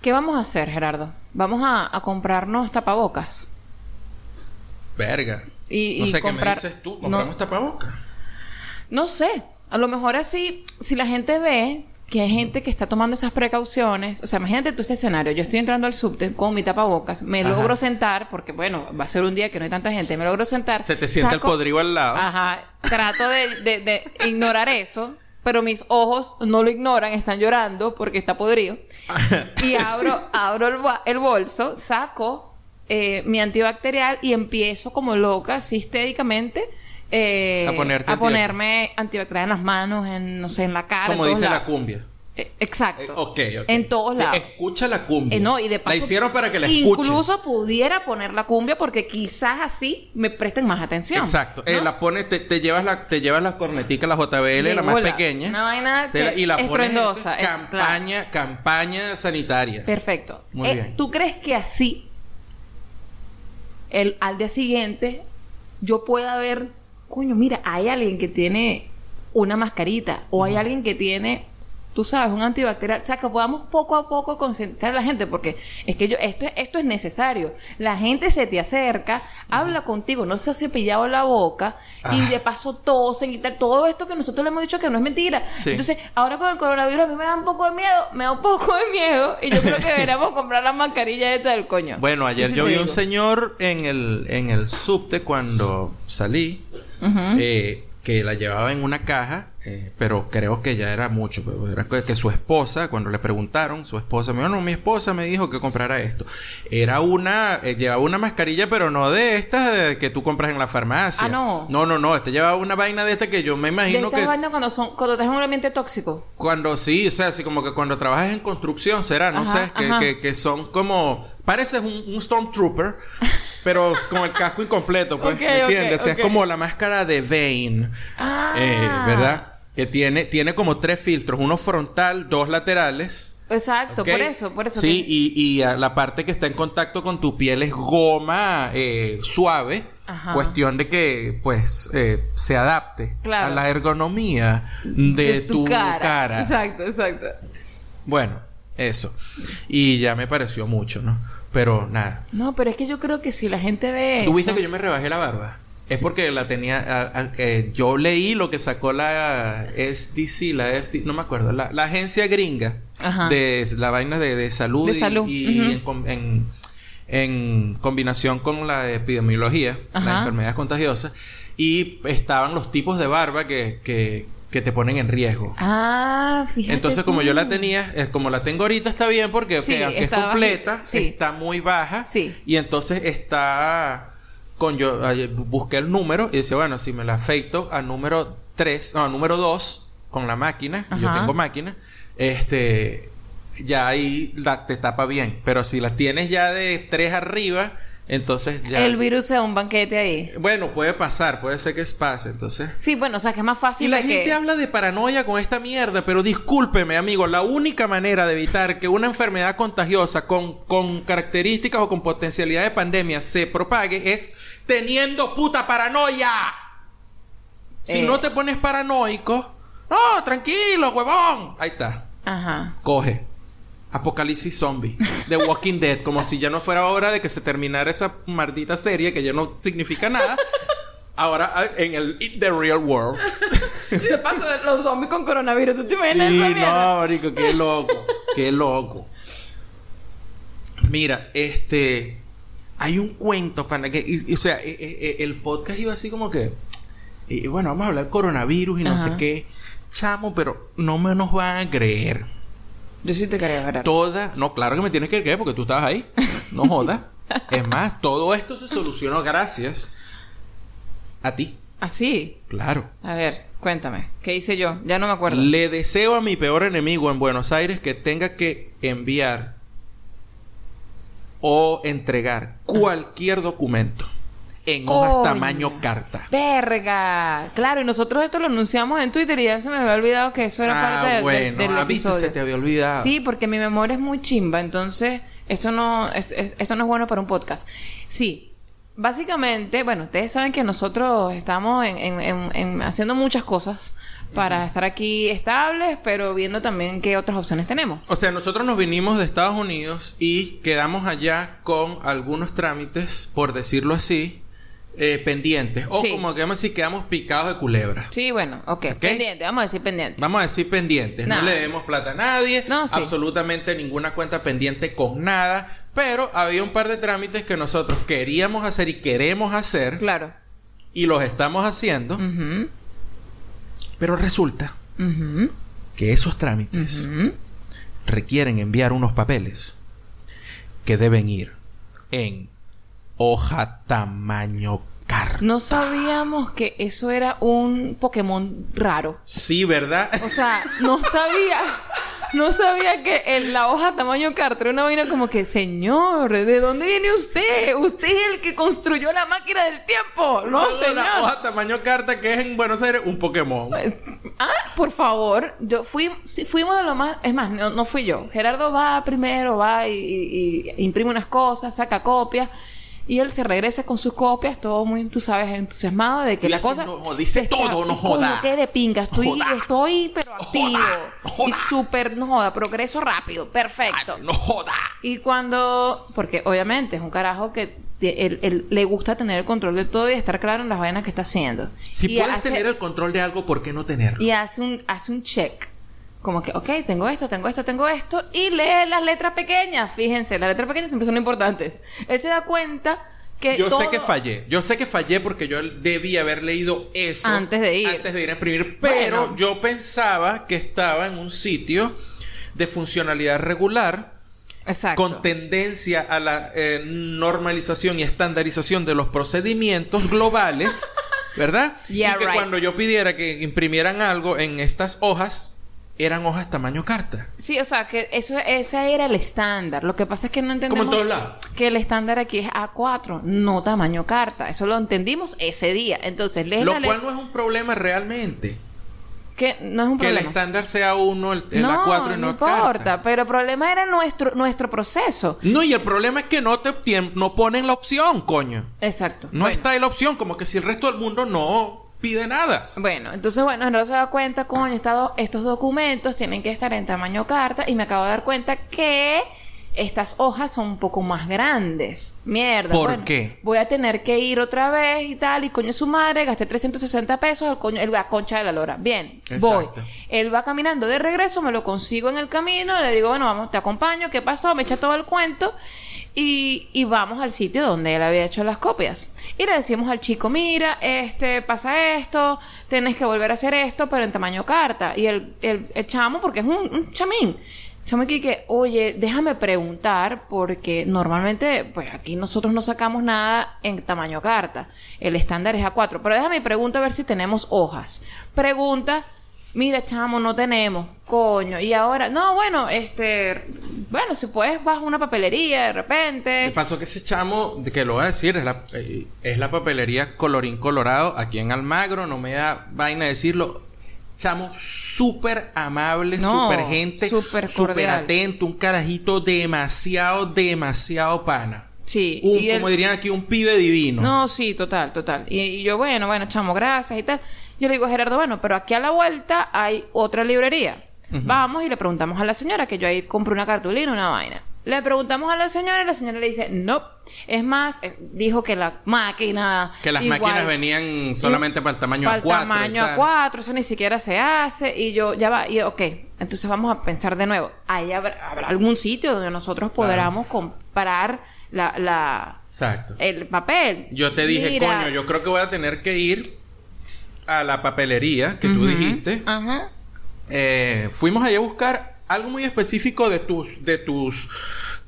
¿Qué vamos a hacer, Gerardo? Vamos a, a comprarnos tapabocas. Verga. Y, no y sé comprar... qué me dices tú. No- Compramos tapabocas. No sé, a lo mejor así, si la gente ve que hay gente que está tomando esas precauciones, o sea, imagínate tú este escenario, yo estoy entrando al subte con mi tapabocas, me Ajá. logro sentar, porque bueno, va a ser un día que no hay tanta gente, me logro sentar. Se te sienta saco- el podrido al lado. Ajá, trato de, de- de ignorar eso, pero mis ojos no lo ignoran, están llorando porque está podrido. Y abro, abro el bolso, saco eh, mi antibacterial y empiezo como loca, así histéricamente, eh, A ponerme antibacterial en las manos, en, no sé, en la cara. Como dice la cumbia. Eh, exacto. Eh, ok, ok. En todos lados. Escucha la cumbia. Eh, no, y de paso, la hicieron para que la escuches. Incluso pudiera poner la cumbia porque quizás así me presten más atención. Exacto. ¿no? Eh, la pones, te, te llevas la, te llevas la cornetica, la JBL, la más pequeña. Vaina te la- que y la pones estruendosa, es- campaña, campaña sanitaria. Perfecto. Muy bien. ¿Tú crees que así, el, al día siguiente, yo pueda ver, coño, mira, hay alguien que tiene una mascarita o hay alguien que tiene, tú sabes, un antibacterial? O sea, que podamos poco a poco concentrar a la gente, porque es que yo, esto, esto es necesario. La gente se te acerca, habla contigo, no se ha cepillado la boca y Ah. de paso tosen y tal. Todo esto que nosotros le hemos dicho que no es mentira. Sí. Entonces, ahora con el coronavirus a mí me da un poco de miedo, me da un poco de miedo y yo creo que deberíamos comprar la mascarilla esta del coño. Bueno, ayer yo vi digo. un señor en el, en el subte cuando salí, eh, que la llevaba en una caja, eh, pero creo que ya era mucho. pero Era que su esposa, cuando le preguntaron, su esposa me dijo, no, mi esposa me dijo que comprara esto. Era una, eh, llevaba una mascarilla, pero no de estas de que tú compras en la farmacia. Ah, no. No, no, no, este llevaba una vaina de esta que yo me imagino estas que... vainas cuando son, cuando estás en un ambiente tóxico. Cuando sí, o sea, así como que cuando trabajas en construcción será, no Ajá, sé, que, que son como... Pareces un, un Stormtrooper, pero con el casco incompleto, pues, Ok, ¿me ok, entiendes? O sea, ok. es como la máscara de Bane, Ah. eh, ¿verdad? Que tiene, tiene como tres filtros, uno frontal, dos laterales. Exacto, por eso, por eso. Sí, que- y, y la parte que está en contacto con tu piel es goma eh, suave. Ajá. Cuestión de que, pues, eh, se adapte Claro. a la ergonomía de, tu, cara. Exacto, exacto. Bueno, eso. Y ya me pareció mucho, ¿no? Pero nada. No, pero es que yo creo que si la gente ve ¿Tú viste eso- que yo me rebajé la barba? Es porque la tenía... a- a- eh, yo leí lo que sacó la SDC, la FD, no me acuerdo, la, la agencia gringa Ajá. de la vaina de, de salud, De y- salud, y, en, com- en- en combinación con la epidemiología, Ajá. las enfermedades contagiosas, y estaban los tipos de barba que, que, que te ponen en riesgo. Ah, fíjate. Entonces, como tú. yo la tenía, es como la tengo ahorita está bien porque Sí, aunque es completa, sí. está muy baja. Sí. Y entonces está con yo busqué el número y dice, bueno, si me la afeito a número 3, no, a número 2 con la máquina, yo tengo máquina, este ya ahí la, te tapa bien, pero si la tienes ya de 3 arriba, entonces ya El virus se da un banquete ahí. bueno, puede pasar, puede ser que pase, entonces Sí, bueno, o sea, que es más fácil y la de gente que... habla de paranoia con esta mierda, pero discúlpeme, amigo, la única manera de evitar que una enfermedad contagiosa con, con características o con potencialidad de pandemia se propague es teniendo puta paranoia. Si Eh. no te pones paranoico, no, tranquilo, huevón. Ahí está, Ajá. coge. Apocalipsis Zombie de Walking Dead, como si ya no fuera hora de que se terminara esa maldita serie que ya no significa nada. Ahora ah, en el in the real world. De paso, los zombies con coronavirus, ¿tú te imaginas Sí, no, marico, qué loco, qué loco. Mira, este, hay un cuento para que, y- y, o sea, eh, eh, eh, el podcast iba así como que, y, bueno, vamos a hablar coronavirus y no sé qué, chamo, pero no me nos van a creer. Yo sí te quería agarrar. Toda, no, claro que me tienes que creer porque tú estabas ahí, no jodas. es más, todo esto se solucionó gracias a ti, Así. claro. A ver, cuéntame. ¿Qué hice yo? Ya no me acuerdo. Le deseo a mi peor enemigo en Buenos Aires que tenga que enviar o entregar cualquier documento en hojas Coño. tamaño carta. Verga. Claro, y nosotros esto lo anunciamos en Twitter y ya se me había olvidado que eso era parte Ah, del- bueno, del, del ah, viste, episodio. se te había olvidado. Sí, porque mi memoria es muy chimba, entonces esto no, es- es- esto no es bueno para un podcast. Sí, básicamente, bueno, ustedes saben que nosotros estamos en, en- en- en haciendo muchas cosas para estar aquí estables, pero viendo también qué otras opciones tenemos. O sea, nosotros nos vinimos de Estados Unidos y quedamos allá con algunos trámites, por decirlo así, eh, pendientes. O Sí. como que vamos a decir, quedamos picados de culebra. Sí, bueno, ok, Ok. pendiente, vamos a decir pendiente. Vamos a decir pendientes. No le debemos plata a nadie. No, sí. Absolutamente ninguna cuenta pendiente con nada. Pero había un par de trámites que nosotros queríamos hacer y queremos hacer. Claro. Y los estamos haciendo. Pero resulta que esos trámites requieren enviar unos papeles que deben ir en hoja tamaño carta. No sabíamos que eso era un Pokémon raro. Sí, ¿verdad? O sea, no sabía, no sabía que en la hoja tamaño carta era una vaina como que, señor, ¿de dónde viene usted? Usted es el que construyó la máquina del tiempo, ¿no, Luego señor? La hoja tamaño carta que es en Buenos Aires un Pokémon. Ah, por favor, yo fui, sí, fuimos de lo más, es más, no, no fui yo. Gerardo va primero, va y, y- y imprime unas cosas, saca copias. Y él se regresa con sus copias, todo muy, tú sabes, entusiasmado de que Y la cosa... no, dice está- todo, no joda. Qué de pinga. Estoy, Joda. estoy pero activo. no joda. Y súper, no joda, progreso rápido, perfecto. Ay, no joda. Y cuando, porque obviamente es un carajo que él, él le gusta tener el control de todo y estar claro en las vainas que está haciendo. Si Y puedes hace- tener el control de algo, ¿por qué no tenerlo? y hace un, hace un check. Como que, ok, tengo esto, tengo esto, tengo esto. Y lee las letras pequeñas. Fíjense, las letras pequeñas siempre son importantes. Él se da cuenta que. Yo sé todo- que fallé. Yo sé que fallé porque yo debí haber leído eso Antes de ir. Antes de ir a imprimir. Pero Bueno. yo pensaba que estaba en un sitio de funcionalidad regular. Exacto. Con tendencia a la eh, normalización y estandarización de los procedimientos globales, ¿verdad? Yeah, y que right. cuando yo pidiera que imprimieran algo en estas hojas, eran hojas tamaño carta. Sí, o sea, que eso, ese era el estándar. Lo que pasa es que no entendemos. Como en todos lados. Que el estándar aquí es A4, no tamaño carta. Eso lo entendimos ese día. Entonces, lees Lo la cual no es un problema realmente. Que no es un Que el estándar sea uno, el, el no, A4 y no, no importa. carta. Pero el problema era nuestro, nuestro proceso. No, y el problema es que no te no ponen la opción, coño. Exacto. No Bueno. está ahí la opción, como que si el resto del mundo no pide nada. Bueno, entonces, bueno, Gerardo se da cuenta, coño, esta do- estos documentos tienen que estar en tamaño carta y me acabo de dar cuenta que estas hojas son un poco más grandes. Mierda. ¿Por bueno, qué? Voy a tener que ir otra vez y tal, y coño su madre, gasté 360 pesos al coño, el- la concha de la lora. Bien, voy. Él va caminando de regreso, me lo consigo en el camino, le digo, bueno, vamos, te acompaño, ¿qué pasó? Me echa todo el cuento. Y, vamos al sitio donde él había hecho las copias. Y le decimos al chico, mira, este, pasa esto, tienes que volver a hacer esto, pero en tamaño carta. Y el, el, chamo, porque es un, un chamín, chamo aquí que, oye, déjame preguntar, porque normalmente, pues aquí nosotros no sacamos nada en tamaño carta. El estándar es A4, pero déjame preguntar a ver si tenemos hojas. Pregunta, mira, chamo, no tenemos, coño. Y ahora, no, bueno, este, bueno, si puedes, vas a una papelería de Me repente. pasó que ese chamo, que lo voy a decir, es la, eh, es la papelería Colorín Colorado, aquí en Almagro, no me da vaina decirlo. Chamo súper amable, No, súper gente, súper súper atento, un carajito demasiado, demasiado pana. Sí, Un, y como dirían aquí, un pibe divino. No, sí, total, total. Y, y yo, bueno, bueno, chamo, gracias y tal. Yo le digo a Gerardo, bueno, pero aquí a la vuelta hay otra librería. Vamos y le preguntamos a la señora, que yo ahí compro una cartulina, una vaina. Le preguntamos a la señora y la señora le dice, no. Es más, eh, dijo que la máquina... Que las igual- máquinas venían solamente para el tamaño para el A4. y tamaño tal. A4, eso ni siquiera se hace. Y yo, ya va, y ok, entonces vamos a pensar de nuevo. ¿Ahí habrá, habrá algún sitio donde nosotros podamos comprar la, la, Exacto. el papel? Yo te dije, Mira, coño, yo creo que voy a tener que ir a la papelería que tú dijiste. Eh, fuimos allá a buscar algo muy específico de tus, de tus,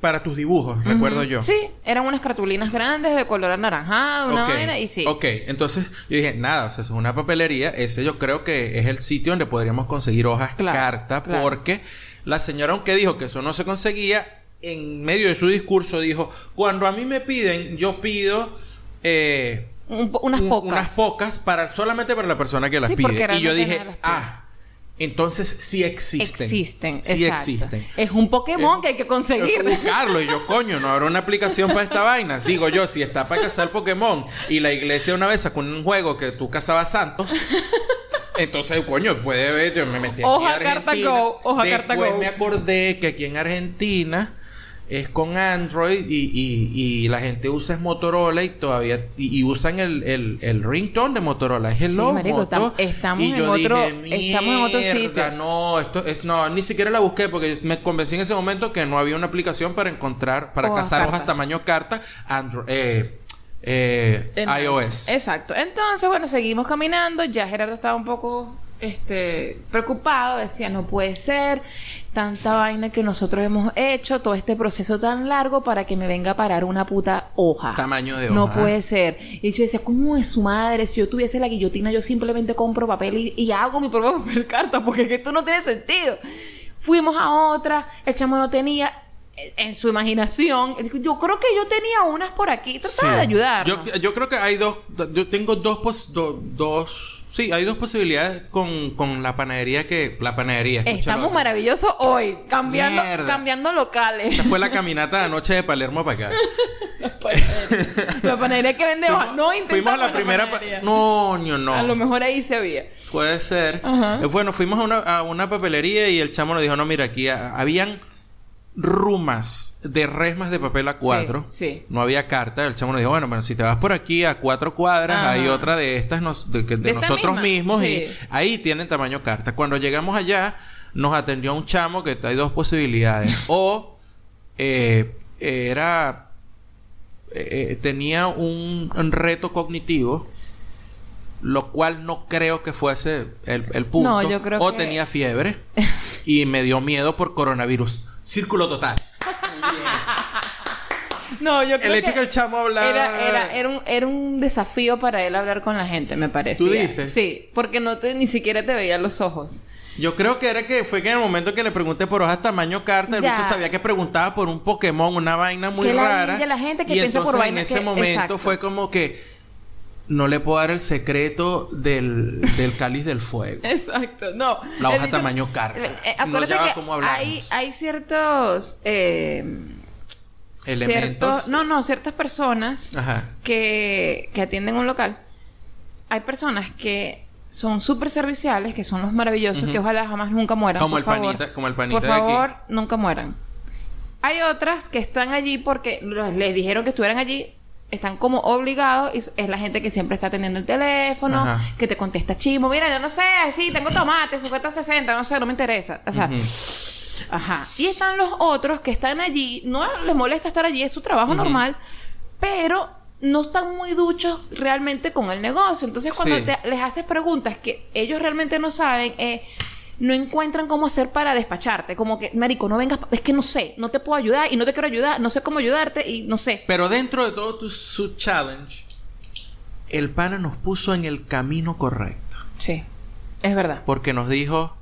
para tus dibujos, recuerdo yo. Sí, eran unas cartulinas grandes de color anaranjado, una Ok, vaina, y sí. Ok, entonces yo dije, nada, o sea, es una papelería, ese yo creo que es el sitio donde podríamos conseguir hojas Claro, carta, claro. porque la señora, aunque dijo que eso no se conseguía, en medio de su discurso dijo, cuando a mí me piden, yo pido eh, Un unas un- pocas. unas pocas para solamente para la persona que las Sí, pide. Y yo dije, ah, entonces sí existen. Existen, Sí exacto. existen. Es un Pokémon Es- que hay que conseguir. buscarlo y yo, coño, no habrá una aplicación para esta vaina. Digo yo, si está para cazar Pokémon y la iglesia una vez sacó un juego que tú cazabas santos, entonces, coño, puede ver, yo me metí aquí Hoja a carta go, Después carta go. me acordé que aquí en Argentina es con Android y, y- y la gente usa es Motorola y todavía y, y usan el, el, el ringtone de Motorola es el Sí, logo marico, tam- estamos en otro- estamos en otro sitio. no esto es no ni siquiera la busqué porque me convencí en ese momento que no había una aplicación para encontrar para Hojas cazar hojas tamaño carta Android eh, eh, En iOS Exacto. Entonces, bueno, seguimos caminando. Ya Gerardo estaba un poco este, preocupado. Decía, no puede ser tanta vaina que nosotros hemos hecho, todo este proceso tan largo para que me venga a parar una puta hoja. Tamaño de No hoja. puede ser. Y yo decía, ¿cómo es su madre? Si yo tuviese la guillotina, yo simplemente compro papel y, y hago mi propio papel carta, porque es que esto no tiene sentido. Fuimos a otra, el chamo no tenía. eh, En su imaginación, él dijo, yo creo que yo tenía unas por aquí. Trataba Sí. de ayudar. Yo, yo creo que hay dos, yo tengo dos, pos- do- dos, sí, hay dos posibilidades con, con la panadería que, la panadería. escúchalo. Estamos maravillosos hoy, cambiando, Mierda. cambiando locales. Esa fue la caminata de anoche de Palermo para acá. la panadería que vende. Fuimos- No intentamos Fuimos a la la primera... pa-. No, no, no. A lo mejor ahí se había. Puede ser. Ajá. Eh, Bueno, fuimos a una, a una papelería y el chamo nos dijo, no, mira, aquí habían rumas de resmas de papel a cuatro. Sí, sí. No había carta. El chamo nos dijo, bueno, bueno, si te vas por aquí a cuatro cuadras, Ajá. hay otra de estas nos- de, nosotros mismos sí. y ahí tienen tamaño carta. Cuando llegamos allá, nos atendió un chamo que hay dos posibilidades. o eh, era... eh, tenía un, un reto cognitivo lo cual no creo que fuese el, el punto. No, yo creo o que- tenía fiebre y me dio miedo por coronavirus. Círculo total. No, yo creo El hecho que el chamo hablaba... Era, era, era, un, era un desafío para él hablar con la gente, me parece. ¿Tú dices? Sí, porque no te, ni siquiera te veía los ojos. Yo creo que era que fue que en el momento que le pregunté por hojas tamaño carta, el Ya. bicho sabía que preguntaba por un Pokémon, una vaina muy Que rara. ladilla la gente que y piensa por vainas en ese que- momento exacto. fue como que no le puedo dar el secreto del, del cáliz del fuego. Exacto, no. La hoja tamaño carta. Eh, eh, No que cómo hay, hay ciertos... eh, Elementos. ciertos- no, no, ciertas personas Ajá. que, que atienden un local. Hay personas que son súper serviciales, que son los maravillosos, que ojalá jamás nunca mueran. Como por el favor. panita- como el panita Por de aquí. favor, nunca mueran. Hay otras que están allí porque les dijeron que estuvieran allí. Están como obligados y es la gente que siempre está atendiendo el teléfono, Ajá. que te contesta chimo. Mira, yo no sé, sí, tengo tomate, 50, 60, no sé, no me interesa. O sea. Ajá. Y están los otros que están allí, no les molesta estar allí, es su trabajo normal, pero no están muy duchos realmente con el negocio. Entonces, cuando Sí. te- les haces preguntas que ellos realmente no saben, eh, no encuentran cómo hacer para despacharte. Como que, Marico, no vengas, es que no sé, no te puedo ayudar y no te quiero ayudar, no sé cómo ayudarte y no sé. Pero dentro de todo tu, su challenge, el pana nos puso en el camino correcto. Sí, es verdad. Porque nos dijo,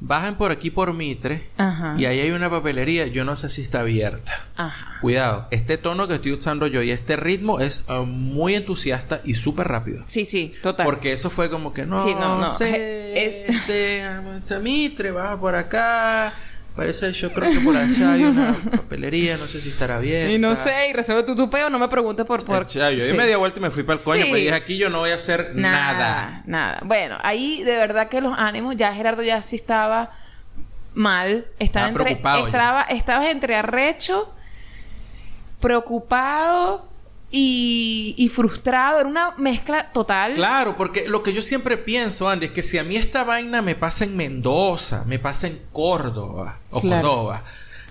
bajen por aquí por Mitre Ajá. y ahí hay una papelería, yo no sé si está abierta. Ajá. Cuidado, este tono que estoy usando yo y este ritmo es eh, muy entusiasta y súper rápido. Sí, sí, total. Porque eso fue como que no, Sí, no, no. sé, Es- este, este, Mitre, baja por acá. Parece, yo creo que por allá hay una papelería, no sé si estará abierta. Y no sé, y resuelve tu tupeo, no me preguntes por... por... Yo di Sí. media vuelta y me fui para el coño, Sí. pues dije aquí yo no voy a hacer nada. Nada, nada. Bueno, ahí de verdad que los ánimos, ya Gerardo ya sí estaba mal. Estaba, Estaba entre, estaba, estabas entre arrecho, preocupado y, y frustrado. Era una mezcla total. Claro, porque lo que yo siempre pienso, Andy, es que si a mí esta vaina me pasa en Mendoza, me pasa en Córdoba o Claro. Córdoba,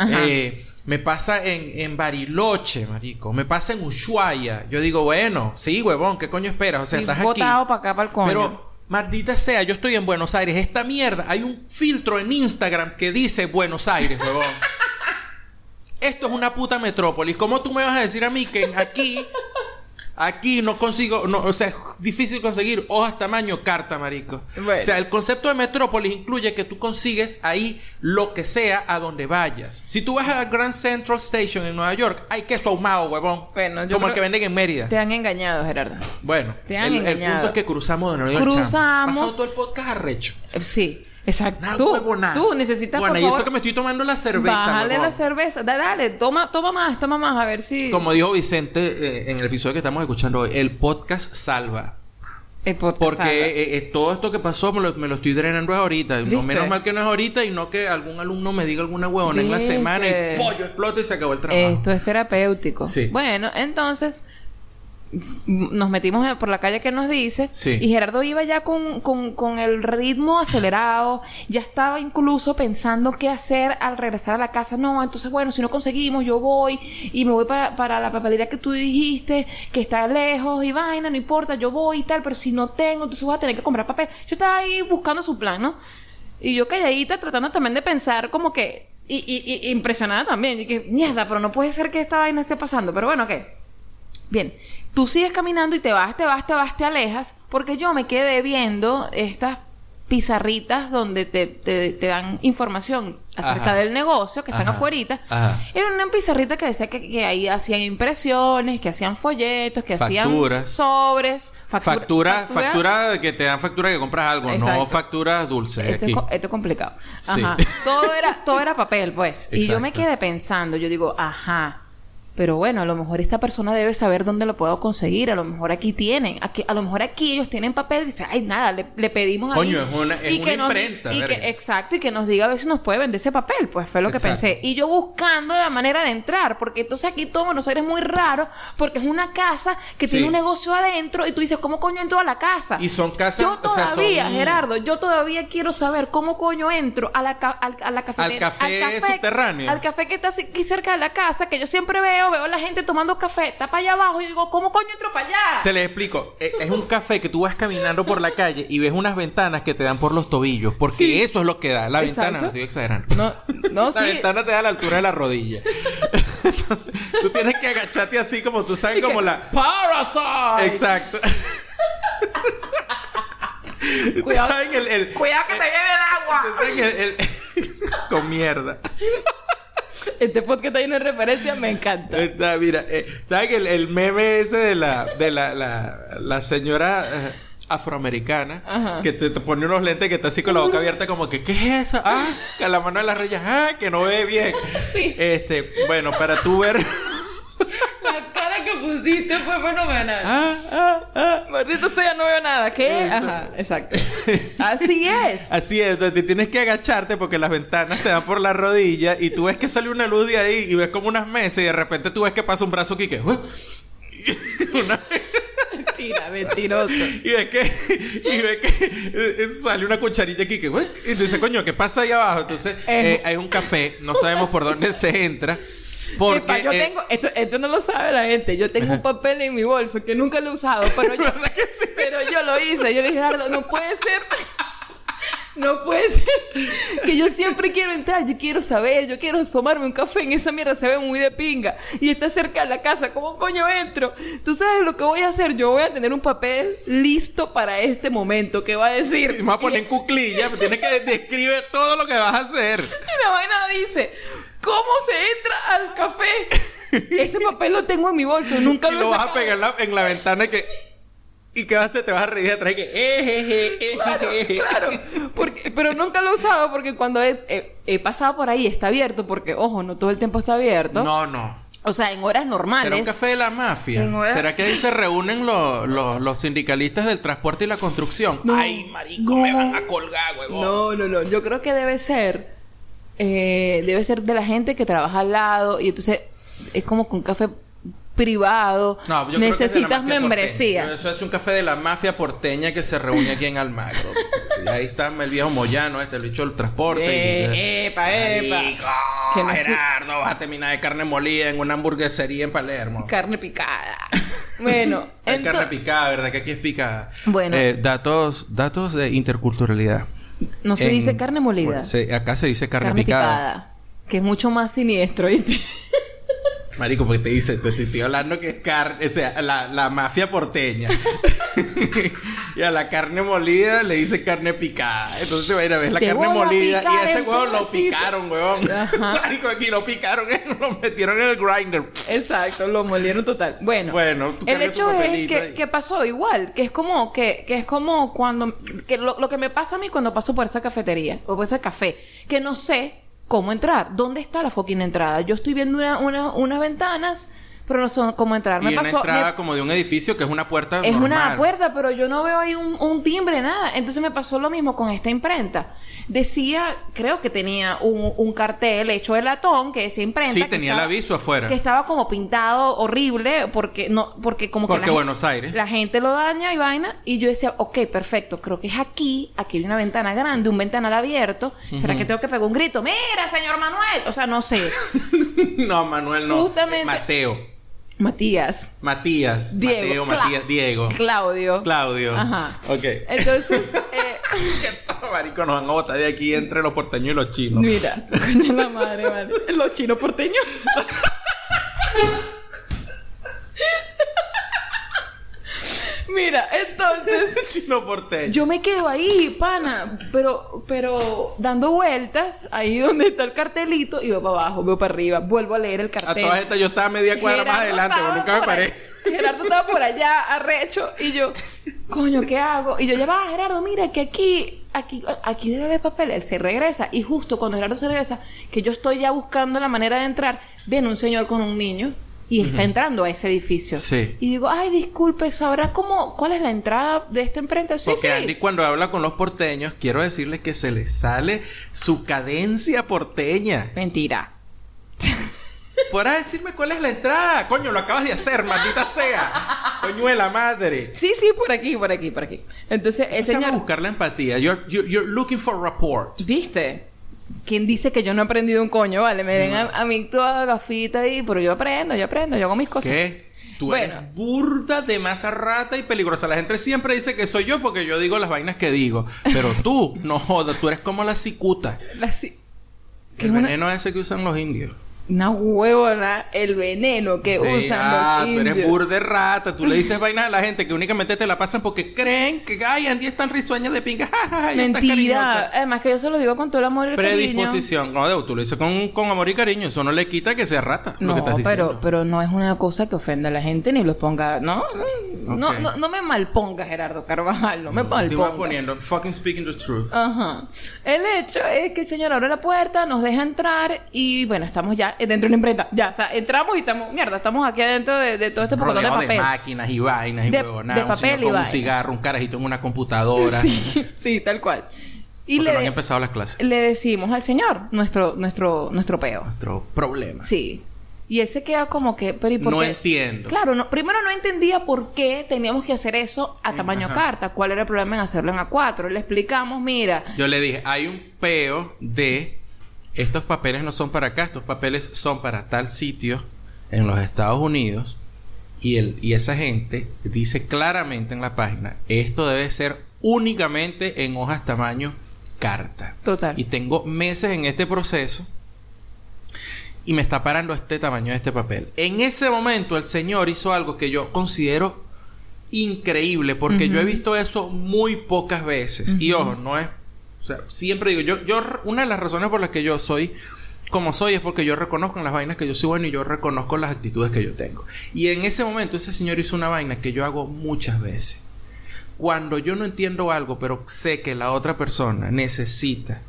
eh, me pasa en, en Bariloche, marico, me pasa en Ushuaia, yo digo, bueno, sí, huevón, ¿qué coño esperas? O sea, Y estás botado aquí. para acá, para el coño. Pero, maldita sea, yo estoy en Buenos Aires. Esta mierda, hay un filtro en Instagram que dice Buenos Aires, huevón. Esto es una puta metrópolis. ¿Cómo tú me vas a decir a mí que aquí, aquí no consigo, no, o sea, difícil conseguir hojas tamaño carta, marico. Bueno. O sea, el concepto de metrópolis incluye que tú consigues ahí lo que sea a donde vayas. Si tú vas a la Grand Central Station en Nueva York, hay queso ahumado, huevón. Bueno, yo Como el creo- que venden en Mérida. Te han engañado, Gerardo. Bueno, Te han el, el engañado. punto es que cruzamos de Nueva York. chamo. Cruzamos. Pasado todo el podcast arrecho. Eh, Sí, exacto. Tú, necesitas, Bueno, por y eso que me estoy tomando la cerveza. bájale huevón. la cerveza. Da- Dale, toma, toma más, toma más, a ver si... Como dijo Vicente eh, en el episodio que estamos escuchando hoy, el podcast salva. El podcast Porque salva. eh, eh, todo esto que pasó me lo, me lo estoy drenando ahorita. No, menos mal que no es ahorita y no que algún alumno me diga alguna huevona en la semana y pollo explota y se acabó el trabajo. Esto es terapéutico. Sí. Bueno, entonces nos metimos por la calle que nos dice Sí. y Gerardo iba ya con, con, con el ritmo acelerado, ya estaba incluso pensando qué hacer al regresar a la casa. No, entonces bueno, si no conseguimos, yo voy y me voy para, para la papelería que tú dijiste, que está lejos y vaina, no importa, yo voy y tal, pero si no tengo, entonces voy a tener que comprar papel. Yo estaba ahí buscando su plan, ¿no? Y yo calladita tratando también de pensar como que... Y, y- y impresionada también. Y que, mierda, pero no puede ser que esta vaina esté pasando. Pero bueno, ¿qué? Bien, tú sigues caminando y te vas, te vas, te vas, te alejas, porque yo me quedé viendo estas pizarritas donde te, te- te dan información acerca Ajá. del negocio que están Ajá. afuerita. Ajá. Era una pizarrita que decía que, que ahí hacían impresiones, que hacían folletos, que Facturas. hacían sobres, factura, Factura, factura, que te dan factura que compras algo, Exacto. no facturas dulces. Esto es, aquí. esto es complicado. Sí. Ajá. Todo era, todo era papel, pues. Y yo me quedé pensando, yo digo, ajá. Pero bueno, a lo mejor esta persona debe saber dónde lo puedo conseguir. A lo mejor aquí tienen. Aquí, a lo mejor aquí ellos tienen papel y dicen, ay, nada, le, le pedimos ahí. Coño, es una- es y una que nos imprenta, y que, exacto, y que nos diga a ver si nos puede vender ese papel. Pues fue lo que pensé. Y yo buscando la manera de entrar. Porque entonces aquí todo Buenos Aires es muy raro. Porque es una casa que Sí. tiene un negocio adentro. Y tú dices, ¿cómo coño entro a la casa? Y son casas, Yo o sea, todavía, son- Gerardo, yo todavía quiero saber cómo coño entro a la, ca- al- a la cafetería. Al café subterráneo. Al café que está aquí cerca de la casa, que yo siempre veo, veo a la gente tomando café, está para allá abajo y digo, ¿cómo coño entro para allá? Se les explico. Eh, Es un café que tú vas caminando por la calle y ves unas ventanas que te dan por los tobillos. Porque Sí. eso es lo que da. La ventana, no estoy exagerando. No, no, La sí. ventana te da a la altura de la rodilla. Entonces, tú tienes que agacharte así como tú sabes, Y que, como la. Parasite. Exacto. Cuidado. saben el, el- Cuidado que te viene el agua. saben el- con mierda. Este podcast ahí no es referencia, me encanta. Mira, eh, ¿saben el, el meme ese de la, de la, la, la señora eh, afroamericana Ajá. que te, te pone unos lentes que está así con la boca abierta como que ¿qué es eso? Ah, que la mano de la raya, ah, que no ve bien. Sí. Este, bueno, para tú ver que pusiste fue fenomenal. ah, ah, ah. Maldito sea, no veo nada. ¿Qué? Eso. Ajá, exacto. Así es. Así es, entonces te tienes que agacharte porque las ventanas te dan por la rodilla y tú ves que sale una luz de ahí y ves como unas mesas y de repente tú ves que pasa un brazo aquí que... Una- Mentira, mentiroso. Y ves que, y ves que eh, sale una cucharilla aquí que, y dice, coño, ¿qué pasa ahí abajo? Entonces, Eh. eh, hay un café, no sabemos por dónde se entra. Porque, Epa, yo eh, tengo, esto, esto no lo sabe la gente. Yo tengo un papel en mi bolso que nunca lo he usado, pero yo, ¿Verdad que sí? pero yo lo hice. Yo le dije, no puede ser. No puede ser que yo siempre quiero entrar, yo quiero saber, yo quiero tomarme un café en esa mierda, se ve muy de pinga y está cerca de la casa, ¿cómo coño entro? Tú sabes lo que voy a hacer, yo voy a tener un papel listo para este momento que va a decir. Y me voy a poner en cuclilla, tienes que describir todo lo que vas a hacer. Y la vaina dice, ¿cómo se entra al café? Ese papel lo tengo en mi bolso, nunca y lo, lo he vas a sacado. pegar en la, en la ventana y que... ¿Y qué vas a? Te vas a reír de atrás y que... Eh, je, eh, Claro, claro. Porque, pero nunca lo he usado porque cuando he, he- he pasado por ahí está abierto, porque, ojo, no todo el tiempo está abierto. No, no. O sea, en horas normales. ¿Será un café de la mafia? ¿Será que ahí se reúnen los, los, los sindicalistas del transporte y la construcción? No, Ay, marico, no. me van a colgar, huevón. No, no, no. Yo creo que debe ser. Eh, debe ser de la gente que trabaja al lado. Y entonces es como con café privado. No, yo creo que es de la Necesitas membresía. porteña. Eso es un café de la mafia porteña que se reúne aquí en Almagro. y ahí está el viejo Moyano, este, el bicho del transporte. Eh, epa, epa. Que no Gerardo, vas a terminar de carne molida en una hamburguesería en Palermo. Carne picada. Bueno, Hay carne picada, ¿verdad? Que aquí es picada. Bueno. Eh, datos, datos de interculturalidad. No se En- dice carne molida. Bueno, se- acá se dice carne, carne picada. picada. Que es mucho más siniestro, ¿viste? Marico, porque te dice, te, te estoy hablando que es carne, o sea, la, la mafia porteña. y a la carne molida le dice carne picada. Entonces va a ir a ver la Te carne molida. Y a ese huevo lo picaron, huevón. Ajá. Marico, aquí lo picaron, lo metieron en el grinder. Exacto, lo molieron total. Bueno, Bueno, el hecho es que, que pasó igual, que es como que, que es como cuando que lo, lo que me pasa a mí cuando paso por esa cafetería o por ese café, que no sé cómo entrar, dónde está la fucking entrada. Yo estoy viendo una, una- unas ventanas, pero no sé cómo entrar. Y Me una pasó entrada me- como de un edificio que es una puerta es una puerta, pero yo no veo ahí un, un timbre, nada. Entonces me pasó lo mismo con esta imprenta. Decía, creo que tenía un, un cartel hecho de latón que decía imprenta. Sí, que tenía el estaba- aviso afuera. Que estaba como pintado horrible porque no, porque como que Porque la, Buenos Aires. la gente lo daña y vaina. Y yo decía, ok, perfecto, creo que es aquí, aquí hay una ventana grande, un ventanal abierto. ¿Será que tengo que pegar un grito? Mira, señor Manuel. O sea, no sé. no, Manuel no. Justamente- Mateo. Matías. Matías. Diego. Mateo, Cla- Matías. Diego. Claudio. Claudio. Ajá. Ok. Entonces, eh, Marico, nos van a botar de aquí entre los porteños y los chinos. Mira, coño la madre, madre. Los chinos porteños. Mira, entonces Chino porteño. yo me quedo ahí, pana, pero pero dando vueltas ahí donde está el cartelito y veo para abajo, veo para arriba, vuelvo a leer el A cartel. todas estas yo estaba media cuadra más Gerardo adelante, estaba pero nunca me paré. ahí. Gerardo estaba por allá, arrecho, y yo, coño, ¿qué hago? Y yo, ya va, Gerardo, mira que aquí, aquí, aquí debe haber papel. Él se regresa, y justo cuando Gerardo se regresa, que yo estoy ya buscando la manera de entrar, viene un señor con un niño y está entrando a ese edificio. Sí. Y digo, ay, disculpe, ¿sabrá cómo, cuál es la entrada de esta imprenta? Sí, Porque sí. Andy cuando habla con los porteños, quiero decirles que se le sale su cadencia porteña. Mentira. ¿Podrás decirme cuál es la entrada? Coño, lo acabas de hacer, maldita sea. Coño de la madre. Sí, sí, por aquí, por aquí, por aquí. Entonces, el señor... buscar la empatía. You're, you're- you're looking for rapport. ¿Viste? ¿Quién dice que yo no he aprendido un coño? Vale, me ven a, a mí toda gafita ahí, pero yo aprendo, yo aprendo, yo hago mis cosas. ¿Qué? Tú Bueno. eres burda de masa rata y peligrosa. La gente siempre dice que soy yo porque yo digo las vainas que digo. Pero tú, no jodas, tú eres como la cicuta. La ci- que El es una, veneno ese que usan los indios. Una huevona, el veneno que Sí, usan ah, los tú eres indios. burda de rata. Tú le dices vainas a la gente que únicamente te la pasan porque creen que, ay, Andy es tan risueña de pinga. Mentira. cariñosa". Además que yo se lo digo con todo el amor y el cariño. Predisposición. No, tú lo dices con, con amor y cariño. Eso no le quita que sea rata. lo No, que estás diciendo. pero, pero no es una cosa que ofenda a la gente ni los ponga, ¿no? No, Ok. no, no me malponga, Gerardo Carvajal, no me Te iba malpongas. poniendo fucking speaking the truth. Ajá. El hecho es que el señor abre la puerta, nos deja entrar y bueno, estamos ya dentro de la imprenta. Ya, o sea, entramos y estamos, mierda, estamos aquí adentro de, de todo este pocotón de de, máquinas y vainas y De- huevonadas. de un papel y con un cigarro, un carajito en una computadora. Sí, sí, tal cual. Y porque le, no han empezado las clases. le decimos al señor nuestro, nuestro, nuestro peo. Nuestro problema. Sí. Y él se queda como que, pero ¿y por No qué? entiendo. Claro, no, primero no entendía por qué teníamos que hacer eso a tamaño ajá. carta. ¿Cuál era el problema en hacerlo en A4? Le explicamos, mira, Yo le dije, hay un peo de estos papeles no son para acá, estos papeles son para tal sitio en los Estados Unidos. Y, el, y esa gente dice claramente en la página, esto debe ser únicamente en hojas tamaño carta. total. Y tengo meses en este proceso y me está parando este tamaño de este papel. En ese momento el señor hizo algo que yo considero increíble porque yo he visto eso muy pocas veces. Y ojo, no es... O sea, siempre digo, yo, yo, una de las razones por las que yo soy como soy es porque yo reconozco en las vainas que yo soy bueno y yo reconozco las actitudes que yo tengo. Y en ese momento ese señor hizo una vaina que yo hago muchas veces. Cuando yo no entiendo algo, pero sé que la otra persona necesita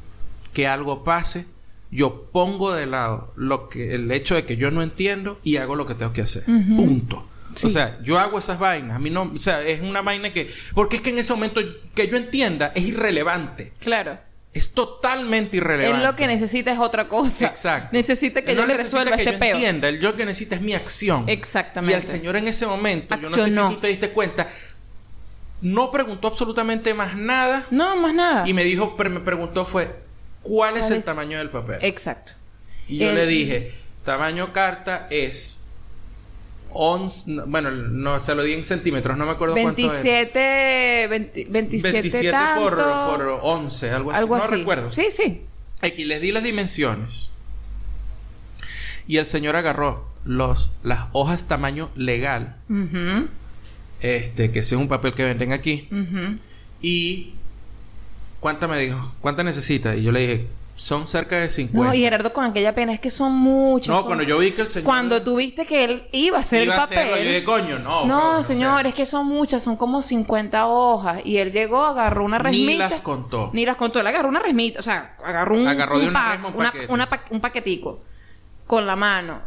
que algo pase, yo pongo de lado lo que el hecho de que yo no entiendo y hago lo que tengo que hacer. Punto. Sí. O sea, yo hago esas vainas. A mí no, o sea, es una vaina que porque es que en ese momento que yo entienda es irrelevante. Claro. Es totalmente irrelevante. Él lo que necesita es otra cosa. Exacto. Necesita que Él yo no resuelva que este yo peo. entienda. Él lo que necesita es mi acción. Exactamente. Y el señor en ese momento, yo no sé Accionó. si tú te diste cuenta, no preguntó absolutamente más nada No, más nada. y me dijo, pero me preguntó fue, ¿cuál es ¿Cuál el es? tamaño del papel? Exacto. y yo el- le dije, tamaño carta es 11, no, bueno, no se lo di en centímetros, no me acuerdo cuánto. 27, 20 27, 27 tanto, por, por 11, algo así. algo no así. recuerdo. Sí, sí. Aquí les di las dimensiones. Y el señor agarró los, las hojas tamaño legal. Este, que es un papel que venden aquí. Y ¿cuánta me dijo? ¿Cuánta necesita? Y yo le dije, son cerca de 50. No, y Gerardo con aquella pena es que son muchos. No, son- cuando yo vi que el señor Cuando tú viste que él iba a hacer iba el a hacerlo, papel. yo dije, coño, no. no, señor, es que son muchas, son como 50 hojas. Y él llegó, agarró una resmita. Ni las contó. Ni las contó, él agarró una resmita, o sea, agarró un, Agarró de un una pa- resma un una- paquete. una pa- un paquetico con la mano.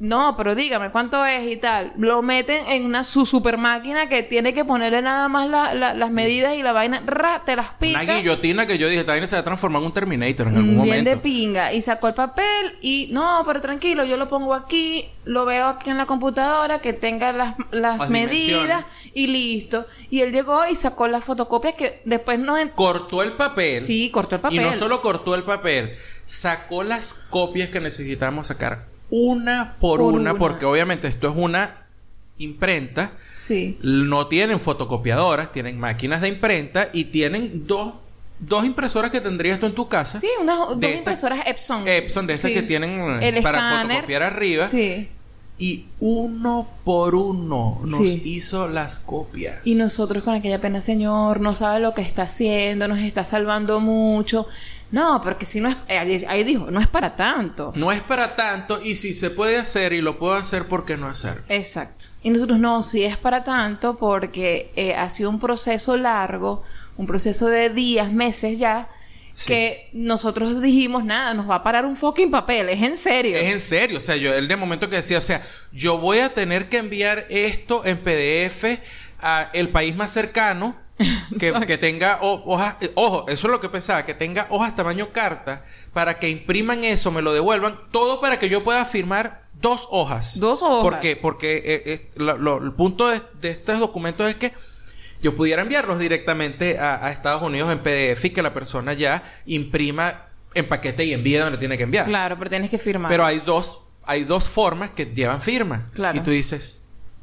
No, pero dígame cuánto es y tal. Lo meten en una su super máquina que tiene que ponerle nada más la- la- las medidas y la vaina, ra, te las pica. Una guillotina que yo dije, esta vaina se va a transformar en un Terminator en algún Bien momento. de pinga. Y sacó el papel y no, pero tranquilo, yo lo pongo aquí, lo veo aquí en la computadora, que tenga las, las Las medidas y listo. Y él llegó y sacó las fotocopias que después nos... en- Cortó el papel. Sí, cortó el papel. Y no solo cortó el papel, sacó las copias que necesitábamos sacar una por, Por una, una. porque obviamente esto es una imprenta. Sí. No tienen fotocopiadoras, tienen máquinas de imprenta y tienen dos, dos impresoras que tendrías tú en tu casa. Sí, unas dos estas- impresoras Epson. Epson, de estas Sí. que tienen eh, El para fotocopiar arriba. Sí. Y uno por uno nos Sí. hizo las copias. Y nosotros con aquella pena, señor, no sabe lo que está haciendo, nos está salvando mucho. No, porque si no es... eh, Ahí, ahí dijo, no es para tanto. No es para tanto y si se puede hacer y lo puedo hacer, ¿por qué no hacerlo? Exacto. Y nosotros no, sí es para tanto porque eh, ha sido un proceso largo, un proceso de días, meses ya, Sí. que nosotros dijimos, nada, nos va a parar un fucking papel, es en serio. Es en serio, o sea, yo el de momento que decía, o sea, yo voy a tener que enviar esto en PDF a el país más cercano que, tenga ho- hojas, ojo, eso es lo que pensaba, que tenga hojas tamaño carta para que impriman eso, me lo devuelvan, todo para que yo pueda firmar dos hojas. Dos hojas. ¿Por qué? Porque eh, eh, lo- lo- el punto de, de estos documentos es que yo pudiera enviarlos directamente a, a Estados Unidos en PDF y que la persona ya imprima en paquete y envíe donde tiene que enviar. Claro, pero tienes que firmar. Pero hay dos, hay dos formas que llevan firma. Claro. Y tú dices,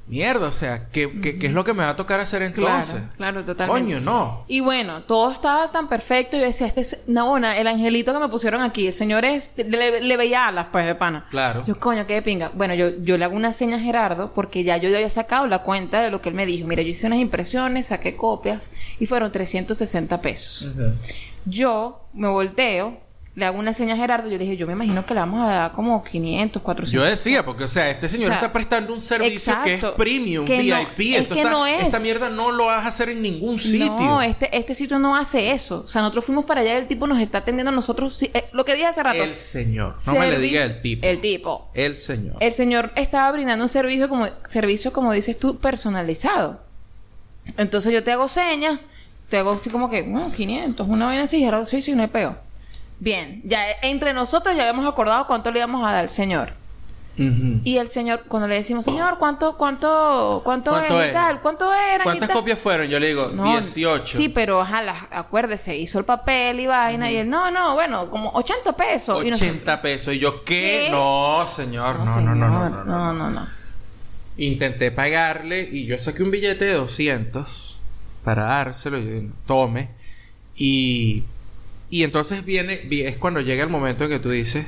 mierda, o sea, ¿qué, qué- qué es lo que me va a tocar hacer entonces? Claro, claro, totalmente. Coño, no. Y bueno, todo estaba tan perfecto. Y yo decía, este es, no, el angelito que me pusieron aquí, el señor es, le, le veía alas, pues, de pana. Claro. Yo, coño, qué de pinga. Bueno, yo, yo le hago una seña a Gerardo porque ya yo había sacado la cuenta de lo que él me dijo. Mira, yo hice unas impresiones, saqué copias y fueron 360 pesos. Yo me volteo, le hago una seña a Gerardo. Yo le dije, yo me imagino que le vamos a dar como 500, 400. Yo decía, porque, o sea, este señor O sea, está prestando un servicio que es premium, Que no- VIP. es Esto que está- no es. Esta mierda no lo vas a hacer en ningún sitio. No, este, este sitio no hace eso. O sea, nosotros fuimos para allá y el tipo nos está atendiendo a nosotros. eh, lo que dije hace rato. El señor. No me le diga el tipo. El tipo. El señor. El señor estaba brindando un servicio como, servicio, como dices tú, personalizado. Entonces yo te hago señas, te hago así como que, bueno, 500, una vaina así, Gerardo, sí, sí, no hay peo. Bien, ya entre nosotros ya habíamos acordado cuánto le íbamos a dar al señor. Y el señor, cuando le decimos, señor, ¿cuánto, cuánto, cuánto, ¿Cuánto es? es? y tal? ¿Cuánto eran? y ¿Cuántas tal? copias fueron? Yo le digo, No, 18. Sí, pero ajá, las- acuérdese, hizo el papel y vaina. Y él, no, no, bueno, como 80 pesos. Y 80 pesos. Y yo, ¿qué? ¿Qué? No, señor. No, no, no, no, señor, no, no, no, no, no. Intenté pagarle y yo saqué un billete de 200 para dárselo. y yo, tome. Y, y entonces viene, vi- es cuando llega el momento en que tú dices,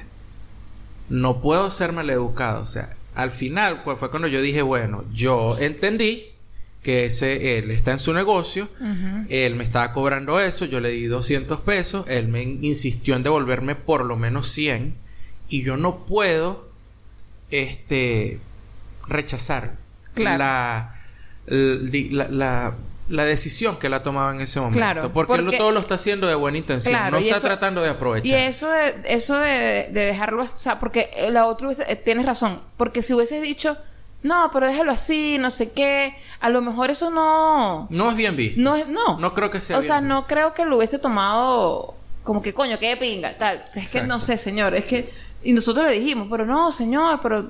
no puedo ser maleducado. O sea, al final pues, fue cuando yo dije, bueno, yo entendí que ese, él está en su negocio. Él me estaba cobrando eso, yo le di 200 pesos, él me insistió en devolverme por lo menos 100 y yo no puedo este rechazar Claro. la, la, la, la decisión que él ha tomado en ese momento. Claro, porque, él porque- todo lo está haciendo de buena intención, Claro, no está eso- tratando de aprovechar. Y eso de, eso de, de dejarlo así, o sea, porque la otra hubiese- eh, tienes razón, porque si hubieses dicho, no, pero déjalo así, no sé qué, a lo mejor eso no, No es bien visto. no es, no. No creo que sea O sea, no creo que lo hubiese tomado como que coño, qué pinga, tal. Es que no sé, señor, es que, y nosotros le dijimos, pero no, señor, pero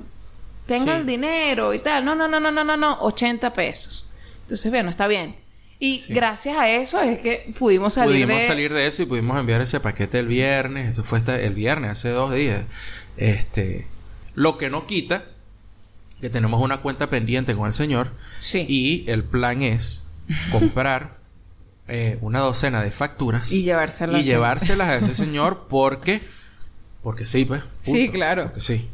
tenga Sí. el dinero y tal. No, no, no, no, no, no, no, 80 pesos. Entonces, bueno, está bien. Y Sí. gracias a eso es que pudimos salir pudimos de... salir de eso y pudimos enviar ese paquete el viernes. Eso fue hasta el viernes, hace dos días. Este, lo que no quita que tenemos una cuenta pendiente con el señor Sí. y el plan es comprar eh, una docena de facturas Y llevárselas. y llevárselas a ese señor porque porque sí, pues. Sí, claro. Porque sí.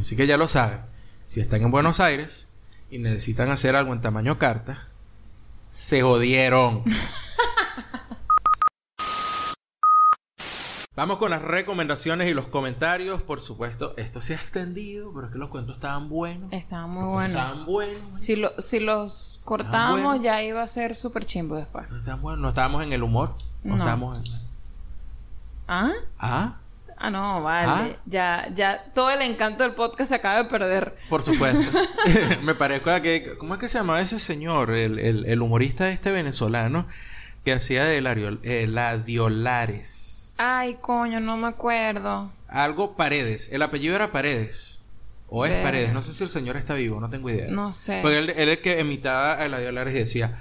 Así que ya lo saben. Si están en Buenos Aires y necesitan hacer algo en tamaño carta, se jodieron. Vamos con las recomendaciones y los comentarios. Por supuesto, esto se ha extendido, pero es que los cuentos estaban buenos. Estaba muy Los cuentos bueno. Estaban buenos. Si, lo, si los cortábamos, bueno. ya iba a ser súper chimbo después. No estaban buenos. No estábamos en el humor. No, No. estábamos en... ¿Ah? Ah, Ah, no, vale. Ah. Ya, ya, todo el encanto del podcast se acaba de perder. por supuesto. Me parezco a que... ¿Cómo es que se llamaba ese señor? El, el, el humorista este venezolano que hacía de Lario- eh, Ladiolares. Ay, coño, no me acuerdo. Algo Paredes. El apellido era Paredes. O es. Paredes. No sé si el señor está vivo. No tengo idea. No sé. Porque él, él es el que imitaba a Ladiolares y decía...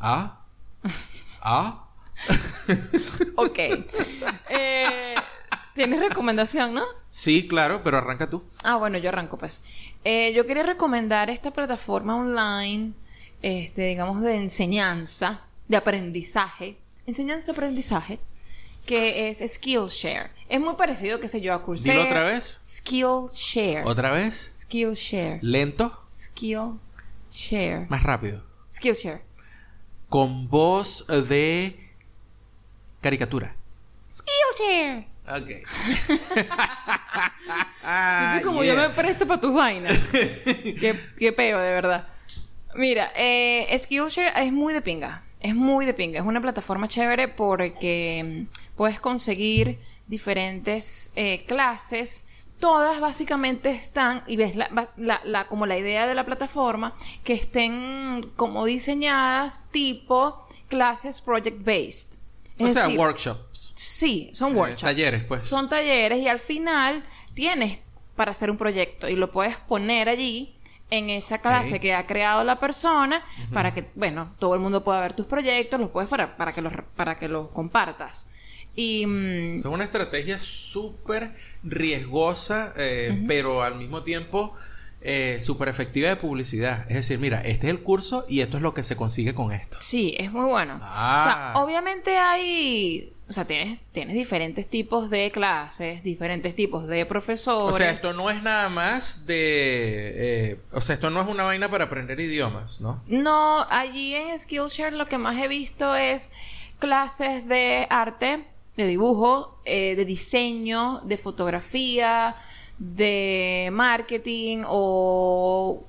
¿Ah? ¿Ah? Ok. Eh, Tienes recomendación, ¿no? Sí, claro, pero arranca tú. Ah, bueno, yo arranco pues. Eh, yo quería recomendar esta plataforma online, este, digamos, de enseñanza, de aprendizaje, enseñanza-aprendizaje, que es Skillshare. Es muy parecido, qué sé yo, a Coursera. Dilo otra vez. Skillshare. ¿Otra vez? Skillshare. Lento. Skillshare. Más rápido. Skillshare. Con voz de caricatura. Skillshare. Ok. Como yo me presto para tus vainas. qué, qué peo, de verdad. Mira, eh, Skillshare es muy de pinga. Es muy de pinga. Es una plataforma chévere porque mm, puedes conseguir diferentes eh, clases. Todas básicamente están, y ves la, la- la- como la idea de la plataforma, que estén como diseñadas tipo clases project based. O Es sea, decir, workshops. Sí, son Eh, workshops. talleres, pues. Son talleres y al final tienes para hacer un proyecto y lo puedes poner allí en esa clase que ha creado la persona para que, bueno, todo el mundo pueda ver tus proyectos, los puedes para, para que los para que los compartas. Y mm, Es una estrategia súper riesgosa, eh, pero al mismo tiempo eh, súper efectiva de publicidad. Es decir, mira, este es el curso y esto es lo que se consigue con esto. sí, es muy bueno. Ah. O sea, obviamente hay, o sea, tienes tienes diferentes tipos de clases, diferentes tipos de O profesores. sea, esto no es nada más de... eh, o sea, esto no es una vaina para aprender idiomas, ¿no? No, allí en Skillshare lo que más he visto es clases de arte, de dibujo, eh, de diseño, de fotografía, de marketing o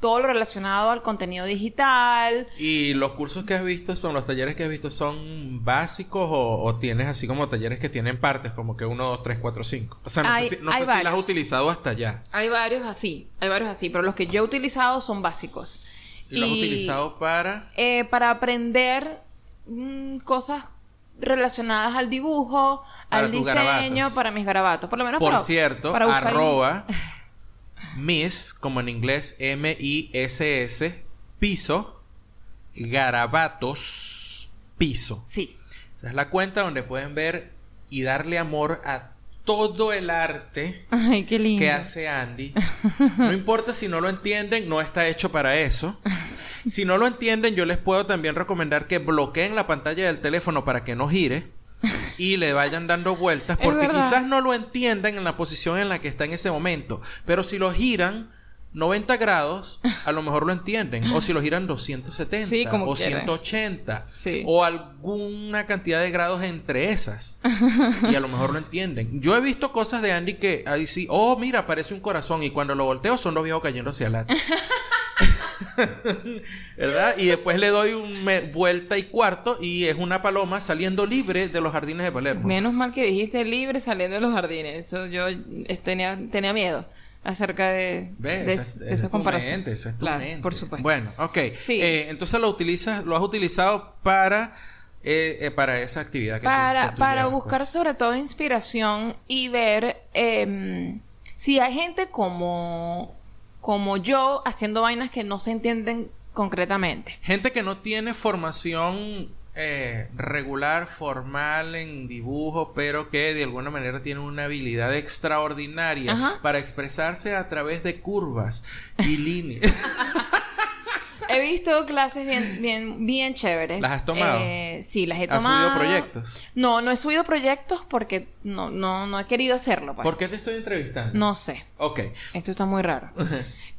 todo lo relacionado al contenido digital. Y los cursos que has visto son, los talleres que has visto son básicos o, o tienes así como talleres que tienen partes, como que 1, 2, 3, 4, 5. O sea, no Hay- sé, si, no hay sé si las has utilizado hasta allá. Hay varios así, hay varios así, pero los que yo he utilizado son básicos. Y lo has utilizado para... eh, para aprender mm, cosas relacionadas al dibujo, Para al diseño, garabatos. para mis garabatos. Por lo menos Por para, cierto, para buscar- arroba miss, como en inglés, M-I-S-S, piso, garabatos, piso. Sí. Esa es la cuenta donde pueden ver y darle amor a todo el arte Ay, qué lindo. que hace Andy. No importa si no lo entienden, no está hecho para eso. Si no lo entienden, yo les puedo también recomendar que bloqueen la pantalla del teléfono para que no gire y le vayan dando vueltas porque quizás no lo entiendan en la posición en la que está en ese momento, pero si lo giran 90 grados, a lo mejor lo entienden, o si lo giran 270 Sí, como o quieran. 180 Sí. o alguna cantidad de grados entre esas y a lo mejor lo entienden. Yo he visto cosas de Andy que ahí sí, oh, mira, parece un corazón y cuando lo volteo son dos viejos cayendo hacia adelante. ¿Verdad? Y después le doy una vuelta y cuarto y es una paloma saliendo libre de los jardines de Palermo. Menos mal que dijiste libre saliendo de los jardines. Eso yo eh, tenía, tenía miedo acerca de, ¿Ves? de, tu comparación. mente, esa es tu Claro, mente. por supuesto. Bueno, ok. Sí. Eh, entonces lo utilizas, lo has utilizado para, eh, eh, para esa actividad que tú- para que tú para llevas, buscar pues. sobre todo inspiración y ver em, si hay gente como como yo haciendo vainas que no se entienden concretamente. Gente que no tiene formación eh, regular, formal en dibujo, pero que de alguna manera tiene una habilidad extraordinaria Ajá. para expresarse a través de curvas y líneas. He visto clases bien, bien, bien chéveres. ¿Las has tomado? Eh, sí, las he ¿Has tomado. subido proyectos? No, no he subido proyectos porque no, no, no he querido hacerlo. pues. ¿Por qué te estoy entrevistando? No sé. Ok. Esto está muy raro.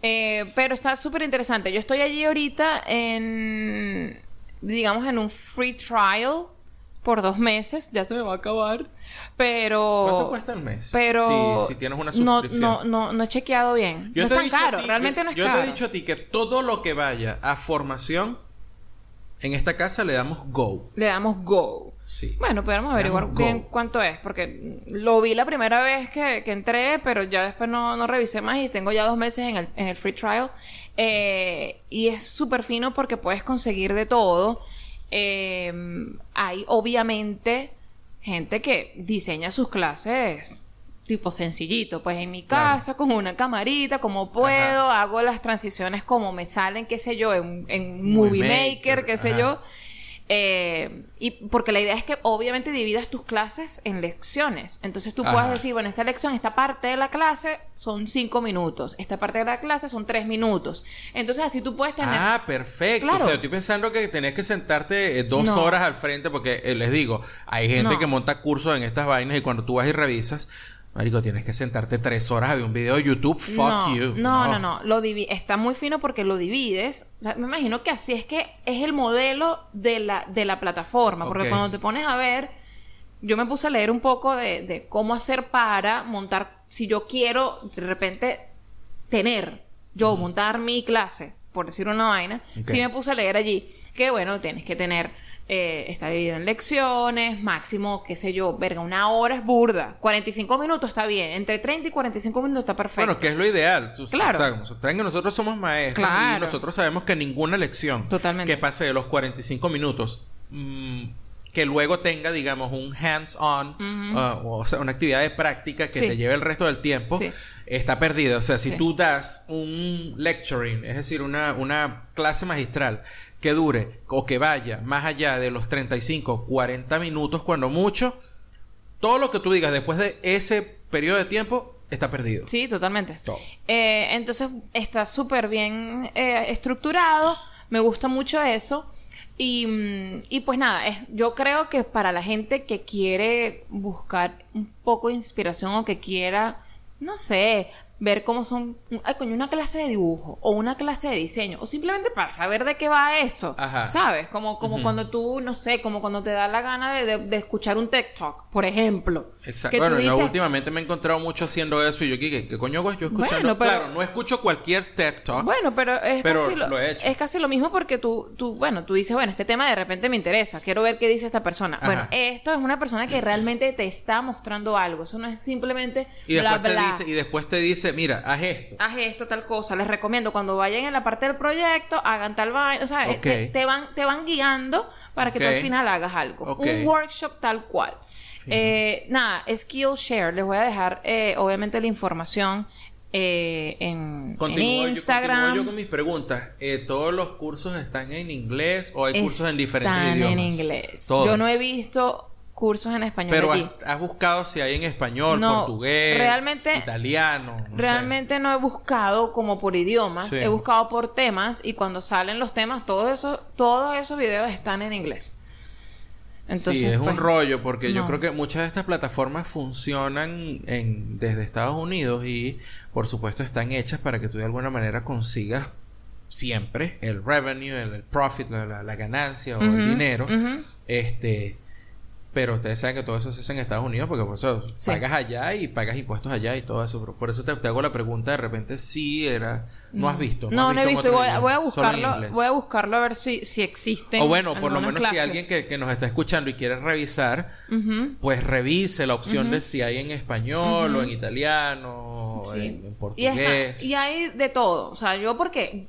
Eh, pero está súper interesante. Yo estoy allí ahorita en, digamos, en un free trial por dos meses. Ya se me va a acabar. Pero... ¿Cuánto cuesta el mes? Pero... Si, si tienes una suscripción. no, no, no he chequeado bien. no es tan caro. ti- Realmente yo- no es yo caro. te he dicho a ti que todo lo que vaya a formación, en esta casa le damos go. Le damos go. Sí. Bueno, podemos averiguar bien cuánto es, porque lo vi la primera vez que, que entré, pero ya después no, no revisé más y tengo ya dos meses en el, en el free trial. Eh, y es súper fino porque puedes conseguir de todo. Eh, hay obviamente gente que diseña sus clases tipo sencillito, pues en mi Claro. casa con una camarita, como puedo, hago las transiciones como me salen, qué sé yo, en, en Movie Maker, Maker, qué sé yo. Eh, y porque la idea es que obviamente dividas tus clases en lecciones. Entonces tú Ajá. puedes decir, bueno, esta lección, esta parte de la clase son cinco minutos, esta parte de la clase son tres minutos. Entonces así tú puedes tener... Ah, perfecto. Claro. O sea, estoy pensando que tenés que sentarte eh, dos No. horas al frente porque eh, les digo, hay gente No. que monta cursos en estas vainas y cuando tú vas y revisas, marico, tienes que sentarte tres horas a ver un video de YouTube. Fuck no, you. No, no, no. Lo divi- está muy fino porque lo divides. O sea, me imagino que así es que es el modelo de la, de la plataforma. Porque cuando te pones a ver, yo me puse a leer un poco de, de cómo hacer para montar, si yo quiero de repente tener, yo montar mi clase, por decir una vaina, sí me puse a leer allí que bueno, tienes que tener, eh, está dividido en lecciones, máximo, qué sé yo, verga, una hora es burda, 45 minutos está bien, entre 30 y 45 minutos está perfecto. Bueno, que es lo ideal. Claro. O sea, que nosotros somos maestros y nosotros sabemos que ninguna lección Totalmente. que pase de los 45 minutos mm, que luego tenga, digamos, un hands-on, ah, o sea, una actividad de práctica que Sí. te lleve el resto del tiempo, Sí. está perdida. O sea, si Sí. tú das un lecturing, es decir, una, una clase magistral que dure o que vaya más allá de los 35, 40 minutos, cuando mucho, todo lo que tú digas después de ese periodo de tiempo está perdido. Sí, totalmente. Todo. Eh, entonces está súper bien eh, estructurado, me gusta mucho eso. Y, mm, y pues nada, es, yo creo que para la gente que quiere buscar un poco de inspiración o que quiera, no sé, ver cómo son, ay, coño, una clase de dibujo o una clase de diseño o simplemente para saber de qué va eso, Ajá. ¿sabes? Como, como cuando tú, no sé, como cuando te da la gana de, de- de escuchar un Talk, por ejemplo. Exacto. Bueno, yo dices- últimamente me he encontrado mucho haciendo eso y yo, ¿qué, qué coño hago yo escuchando? Bueno, pero- Claro, no escucho cualquier Talk. Bueno, pero es Pero casi lo, lo he hecho. es casi lo mismo porque tú, tú, bueno, tú dices, bueno, este tema de repente me interesa, quiero ver qué dice esta persona. Ajá. Bueno, esto es una persona que realmente te está mostrando algo, eso no es simplemente y, bla después te bla. dice, y después te dice, mira, haz esto. Haz esto, tal cosa. Les recomiendo cuando vayan en la parte del proyecto, hagan tal vaina. O sea, te, te van, te van guiando para que tú al final hagas algo. Un workshop tal cual. Eh, nada, Skillshare. Les voy a dejar, eh, obviamente, la información eh, en, en Continúo, yo, Instagram. continúo yo con mis preguntas. Eh, ¿Todos los cursos están en inglés o hay cursos en diferentes Están idiomas? en inglés. Todos. Yo no he visto cursos en español Pero allí. has, has buscado si hay en español, No, portugués, realmente- italiano. no sé. Realmente no he buscado como por idiomas, Sí. he buscado por temas y cuando salen los temas, todos esos, todos esos videos están en inglés. Entonces, sí, es pues, un rollo porque yo creo que muchas de estas plataformas funcionan en, desde Estados Unidos y por supuesto están hechas para que tú de alguna manera consigas siempre el revenue, el, el profit, la, la- la ganancia o el dinero. Este, pero ustedes saben que todo eso se hace en Estados Unidos porque por eso Sí. pagas allá y pagas impuestos allá y todo eso. Por eso te, te hago la pregunta de repente si era, no has visto. No, no he visto. Voy, a- voy buscarlo. Voy a buscarlo a ver si, si existen. O bueno, por lo menos si alguien que, que nos está escuchando y quiere revisar, pues revise la opción de si hay en español o en italiano Sí. en, en Y, portugués. y hay de todo. O sea, yo porque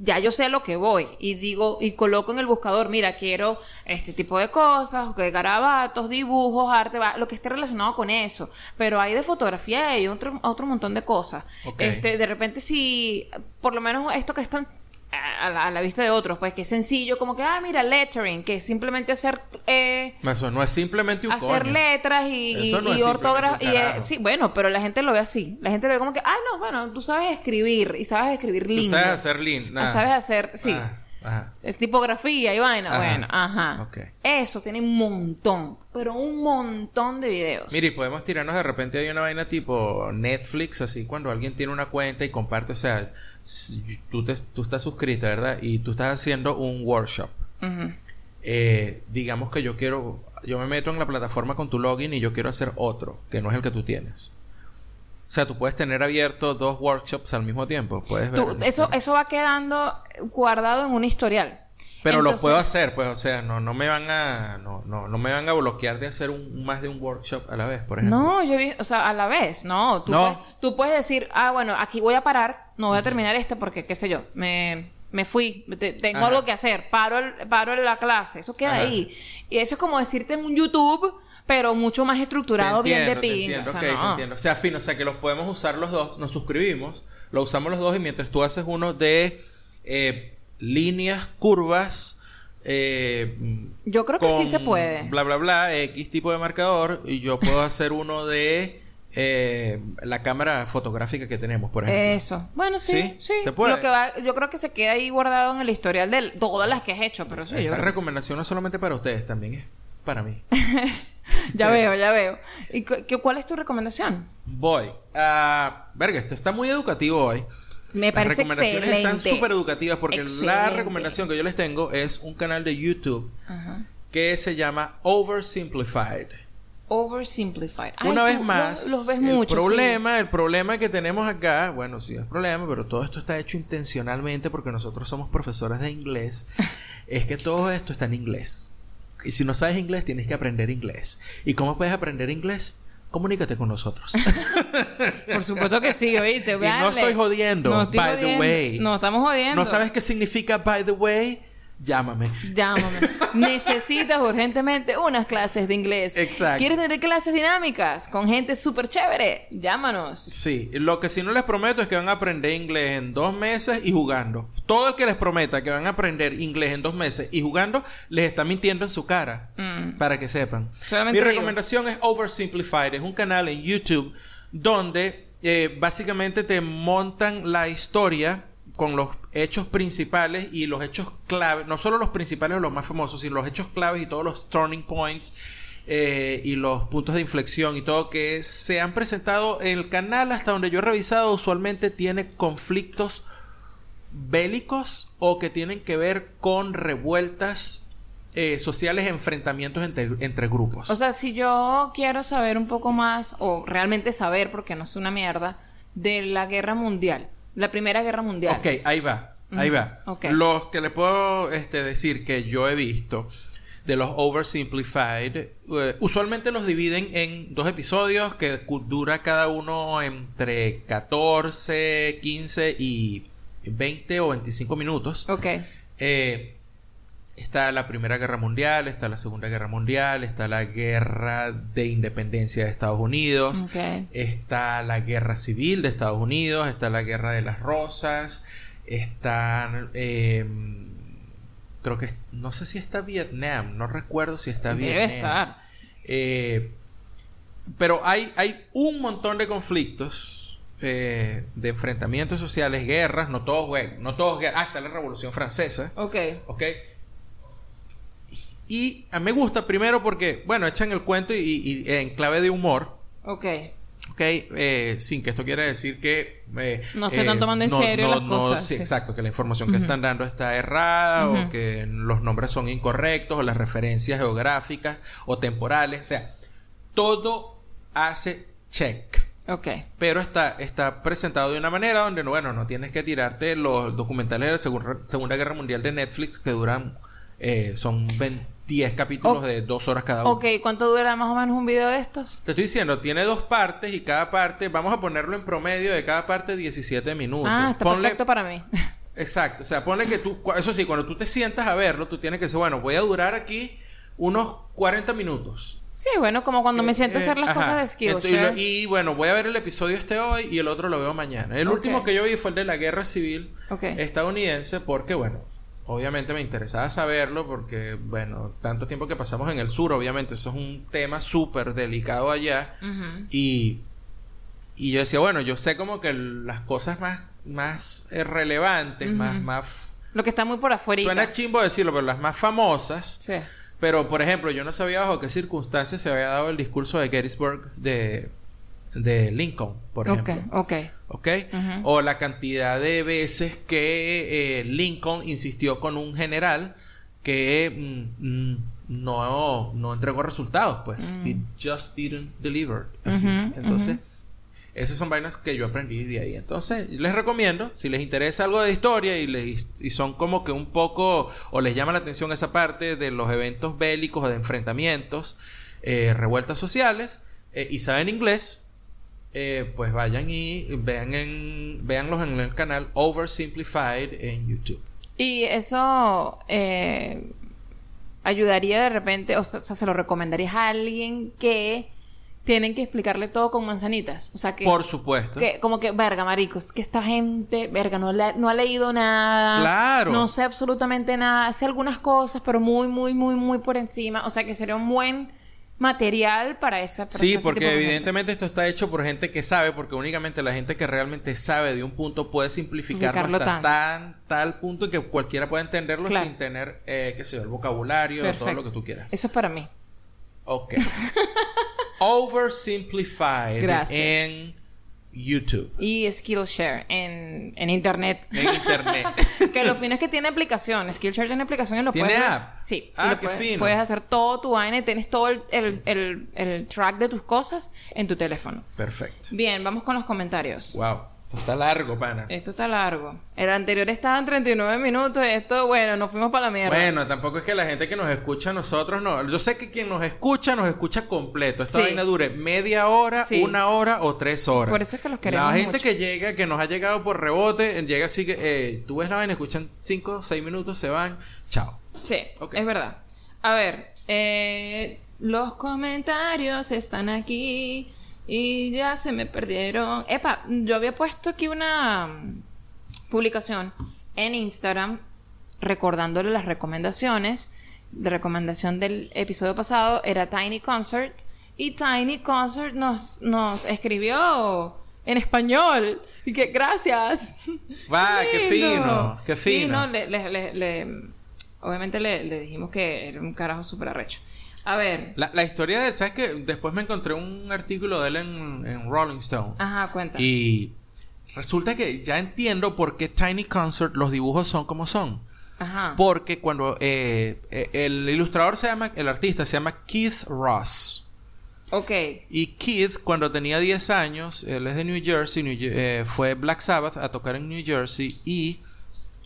ya yo sé a lo que voy y digo y coloco en el buscador, mira, quiero este tipo de cosas, que garabatos, dibujos, arte, lo que esté relacionado con eso. Pero hay de fotografía y otro, otro montón de cosas. Este, de repente si, por lo menos esto que es tan a la, a la vista de otros, pues que es sencillo, como que, ah, mira, lettering, que es simplemente hacer eh, Eso no es simplemente un hacer coño. letras y, y, Eso no y es ortogra- simplemente y un carajo. sí, bueno, pero la gente lo ve así. La gente lo ve como que, ay, no, bueno, tú sabes escribir y sabes escribir Tú lindo. sabes hacer lin. Ah, sabes hacer, sí. Ah, ajá. Es tipografía y vaina. Ajá. Bueno, ajá. Ok. Eso tiene un montón, pero un montón de videos. Mire, y podemos tirarnos de repente hay una vaina tipo Netflix, así cuando alguien tiene una cuenta y comparte, o sea, tú, te, tú estás suscrita, ¿verdad? Y tú estás haciendo un workshop. Eh, digamos que yo quiero, yo me meto en la plataforma con tu login y yo quiero hacer otro, que no es el que tú tienes. O sea, tú puedes tener abierto dos workshops al mismo tiempo, puedes ver. Tú- eso, eso va quedando guardado en un historial. Pero lo Entonces- puedo hacer, pues, o sea, no, no me van a, no, no, no me van a bloquear de hacer un, más de un workshop a la vez, por ejemplo. No, yo vi, o sea, a la vez, no. Tú, No. Puedes, tú puedes decir, ah, bueno, aquí voy a parar, no voy a terminar este porque, qué sé yo, me, me fui, te- tengo Ajá. algo que hacer, paro, el- paro la clase, eso queda Ajá. ahí. Y eso es como decirte en un YouTube, pero mucho más estructurado, Te bien de entiendo, te pinga. entiendo, o sea, ok, te no. entiendo. O sea, fino, o sea, que los podemos usar los dos, nos suscribimos, lo usamos los dos y mientras tú haces uno de eh, líneas, curvas, eh, Yo creo que sí se puede. Bla, bla, bla, X tipo de marcador, y yo puedo hacer uno de eh, la cámara fotográfica que tenemos, por ejemplo. Eso. Bueno, sí, Sí, sí. se puede. Lo que va- yo creo que se queda ahí guardado en el historial de todas las que has hecho, pero sí, yo Esta creo que sí. recomendación no es solamente para ustedes, también es para mí. Ya veo, ya veo. ¿Y cu- qué- cuál es tu recomendación? Voy. a verga, esto está muy educativo hoy. Me parece Las recomendaciones excelente. están súper educativas porque la recomendación que yo les tengo es un canal de YouTube Ajá. que se llama Oversimplified. Oversimplified. Ay, Una vez más, Los, ves el mucho. sí. problema, el problema que tenemos acá, bueno, sí es problema, pero todo esto está hecho intencionalmente porque nosotros somos profesores de inglés, es que todo esto está en inglés. Y si no sabes inglés, tienes que aprender inglés. ¿Y cómo puedes aprender inglés? Comunícate con nosotros. Por supuesto que sí, oíste. Y no estoy jodiendo, No estoy by the jodiendo. way. No estamos jodiendo. ¿No sabes qué significa by the way? Llámame. Llámame. Necesitas urgentemente unas clases de inglés. Exacto. ¿Quieres tener clases dinámicas con gente súper chévere? Llámanos. Sí, lo que sí no les prometo es que van a aprender inglés en dos meses y jugando. Todo el que les prometa que van a aprender inglés en dos meses y jugando, les está mintiendo en su cara. Mm. Para que sepan. Solamente Mi digo. recomendación es Oversimplified. Es un canal en YouTube donde eh, básicamente te montan la historia con los hechos principales y los hechos claves, no solo los principales o los más famosos, sino los hechos claves y todos los turning points eh, y los puntos de inflexión y todo que se han presentado en el canal hasta donde yo he revisado usualmente tiene conflictos bélicos o que tienen que ver con revueltas eh, sociales, enfrentamientos entre, entre grupos. O sea, si yo quiero saber un poco más, o realmente saber, porque no es una mierda, de la guerra mundial, la primera guerra mundial. Ok, ahí va, ahí va. ok. Los que le puedo este, decir que yo he visto de los oversimplified, eh, usualmente los dividen en dos episodios que dura cada uno entre 14, 15 y 20 o 25 minutos. Ok. Eh, está la Primera Guerra Mundial, está la Segunda Guerra Mundial, está la Guerra de Independencia de Estados Unidos, está la Guerra Civil de Estados Unidos, está la Guerra de las Rosas, están... eh, creo que... No sé si está Vietnam, no recuerdo si está Debe Vietnam. estar. Eh, pero hay, hay un montón de conflictos, eh, de enfrentamientos sociales, guerras, no todos, no todos guerras, hasta la Revolución Francesa, Ok. ¿ok? Y a mí me gusta primero porque, bueno, echan el cuento y, y en clave de humor, Ok. ¿ok? Eh, sin que esto quiera decir que... eh, No se están tomando en serio las cosas, sí, sí. exacto, que la información que están dando está errada o que los nombres son incorrectos o las referencias geográficas o temporales, o sea, todo hace check. Ok. Pero está, está presentado de una manera donde, no, bueno, no tienes que tirarte los documentales de la Segunda Guerra Mundial de Netflix que duran, eh, son 20 10 capítulos de dos horas cada uno. Ok, ¿cuánto dura más o menos un video de estos? Te estoy diciendo, tiene dos partes y cada parte, vamos a ponerlo en promedio de cada parte 17 minutos. Ah, está Ponle- perfecto para mí. Exacto, o sea, ponle que tú, eso sí, cuando tú te sientas a verlo, tú tienes que decir, bueno, voy a durar aquí unos 40 minutos. Sí, bueno, como cuando me siento a hacer las Eh, cosas ajá. de Entonces, y, Skillshare. y bueno, voy a ver el episodio este hoy y el otro lo veo mañana. El último que yo vi fue el de la guerra civil estadounidense porque, bueno, obviamente me interesaba saberlo porque, bueno, tanto tiempo que pasamos en el sur, obviamente, eso es un tema súper delicado allá. Y, y yo decía, bueno, yo sé como que las cosas más, más eh, relevantes, más, más... Lo que está muy por afuera. Suena chimbo decirlo, pero las más famosas. Sí. Pero, por ejemplo, yo no sabía bajo qué circunstancias se había dado el discurso de Gettysburg de, de Lincoln, por ejemplo. ok. ¿Ok? Ujú. O la cantidad de veces que eh, Lincoln insistió con un general que mm, mm, no, no entregó resultados, pues. Mm. He just didn't deliver. Así. Entonces, esas son vainas que yo aprendí de ahí. Entonces, les recomiendo, si les interesa algo de historia y, les, y son como que un poco, o les llama la atención esa parte de los eventos bélicos o de enfrentamientos, eh, revueltas sociales, eh, y saben inglés, eh, pues vayan y vean en, véanlos en el canal Oversimplified en YouTube. Y eso eh, ayudaría de repente, o sea, se lo recomendarías a alguien que tienen que explicarle todo con manzanitas. O sea, que, Por supuesto. que como que, verga, maricos, que esta gente, verga, no, le- no ha leído nada. Claro. No sé absolutamente nada. Sé algunas cosas, pero muy, muy, muy, muy por encima. O sea, que sería un buen material para esa para Sí, porque evidentemente esto está hecho por gente que sabe, porque únicamente la gente que realmente sabe de un punto puede simplificarlo hasta tan tal punto que cualquiera pueda entenderlo Claro. sin tener, eh, qué sé yo, el vocabulario, todo Perfecto. lo que tú quieras. Eso es para mí. Ok. Oversimplified Gracias. en YouTube, Y Skillshare en, en internet. en internet. que lo fino es que tiene aplicación. Skillshare tiene aplicación y lo ¿Tiene puedes ver. app? Sí. Ah, qué puedes, fino. Puedes hacer todo tu vaina y tienes todo el, el, el- el track de tus cosas en tu teléfono. Perfecto. Bien, vamos con los comentarios. Wow. Esto está largo, pana. Esto está largo. El anterior estaba en 39 minutos. Esto, bueno, nos fuimos para la mierda. Bueno, tampoco es que la gente que nos escucha a nosotros no. Yo sé que quien nos escucha nos escucha completo. Esta Sí. vaina dure media hora, Sí. una hora o tres horas. Por eso es que los queremos La gente mucho. que llega, que nos ha llegado por rebote, llega así que eh, tú ves la vaina, escuchan cinco seis minutos, se van, chao. Sí, Ok. es verdad. A ver, eh, los comentarios están aquí y ya se me perdieron. Epa, yo había puesto aquí una mm, publicación en Instagram recordándole las recomendaciones. La recomendación del episodio pasado era Tiny Concert y Tiny Concert nos, nos escribió en español. Y que gracias. Va, qué fino, qué Sí, fino. no, le, le- le- le- obviamente le, le dijimos que era un carajo súper arrecho. A ver, La, la historia de él, ¿sabes qué? Después me encontré un artículo de él en, en Rolling Stone. ajá, cuenta. Y resulta que ya entiendo por qué Tiny Concert los dibujos son como son. Ajá. Porque cuando eh, eh, el ilustrador se llama, el artista se llama Keith Ross. Ok. Y Keith, cuando tenía 10 años, él es de New Jersey, New eh, fue Black Sabbath a tocar en New Jersey y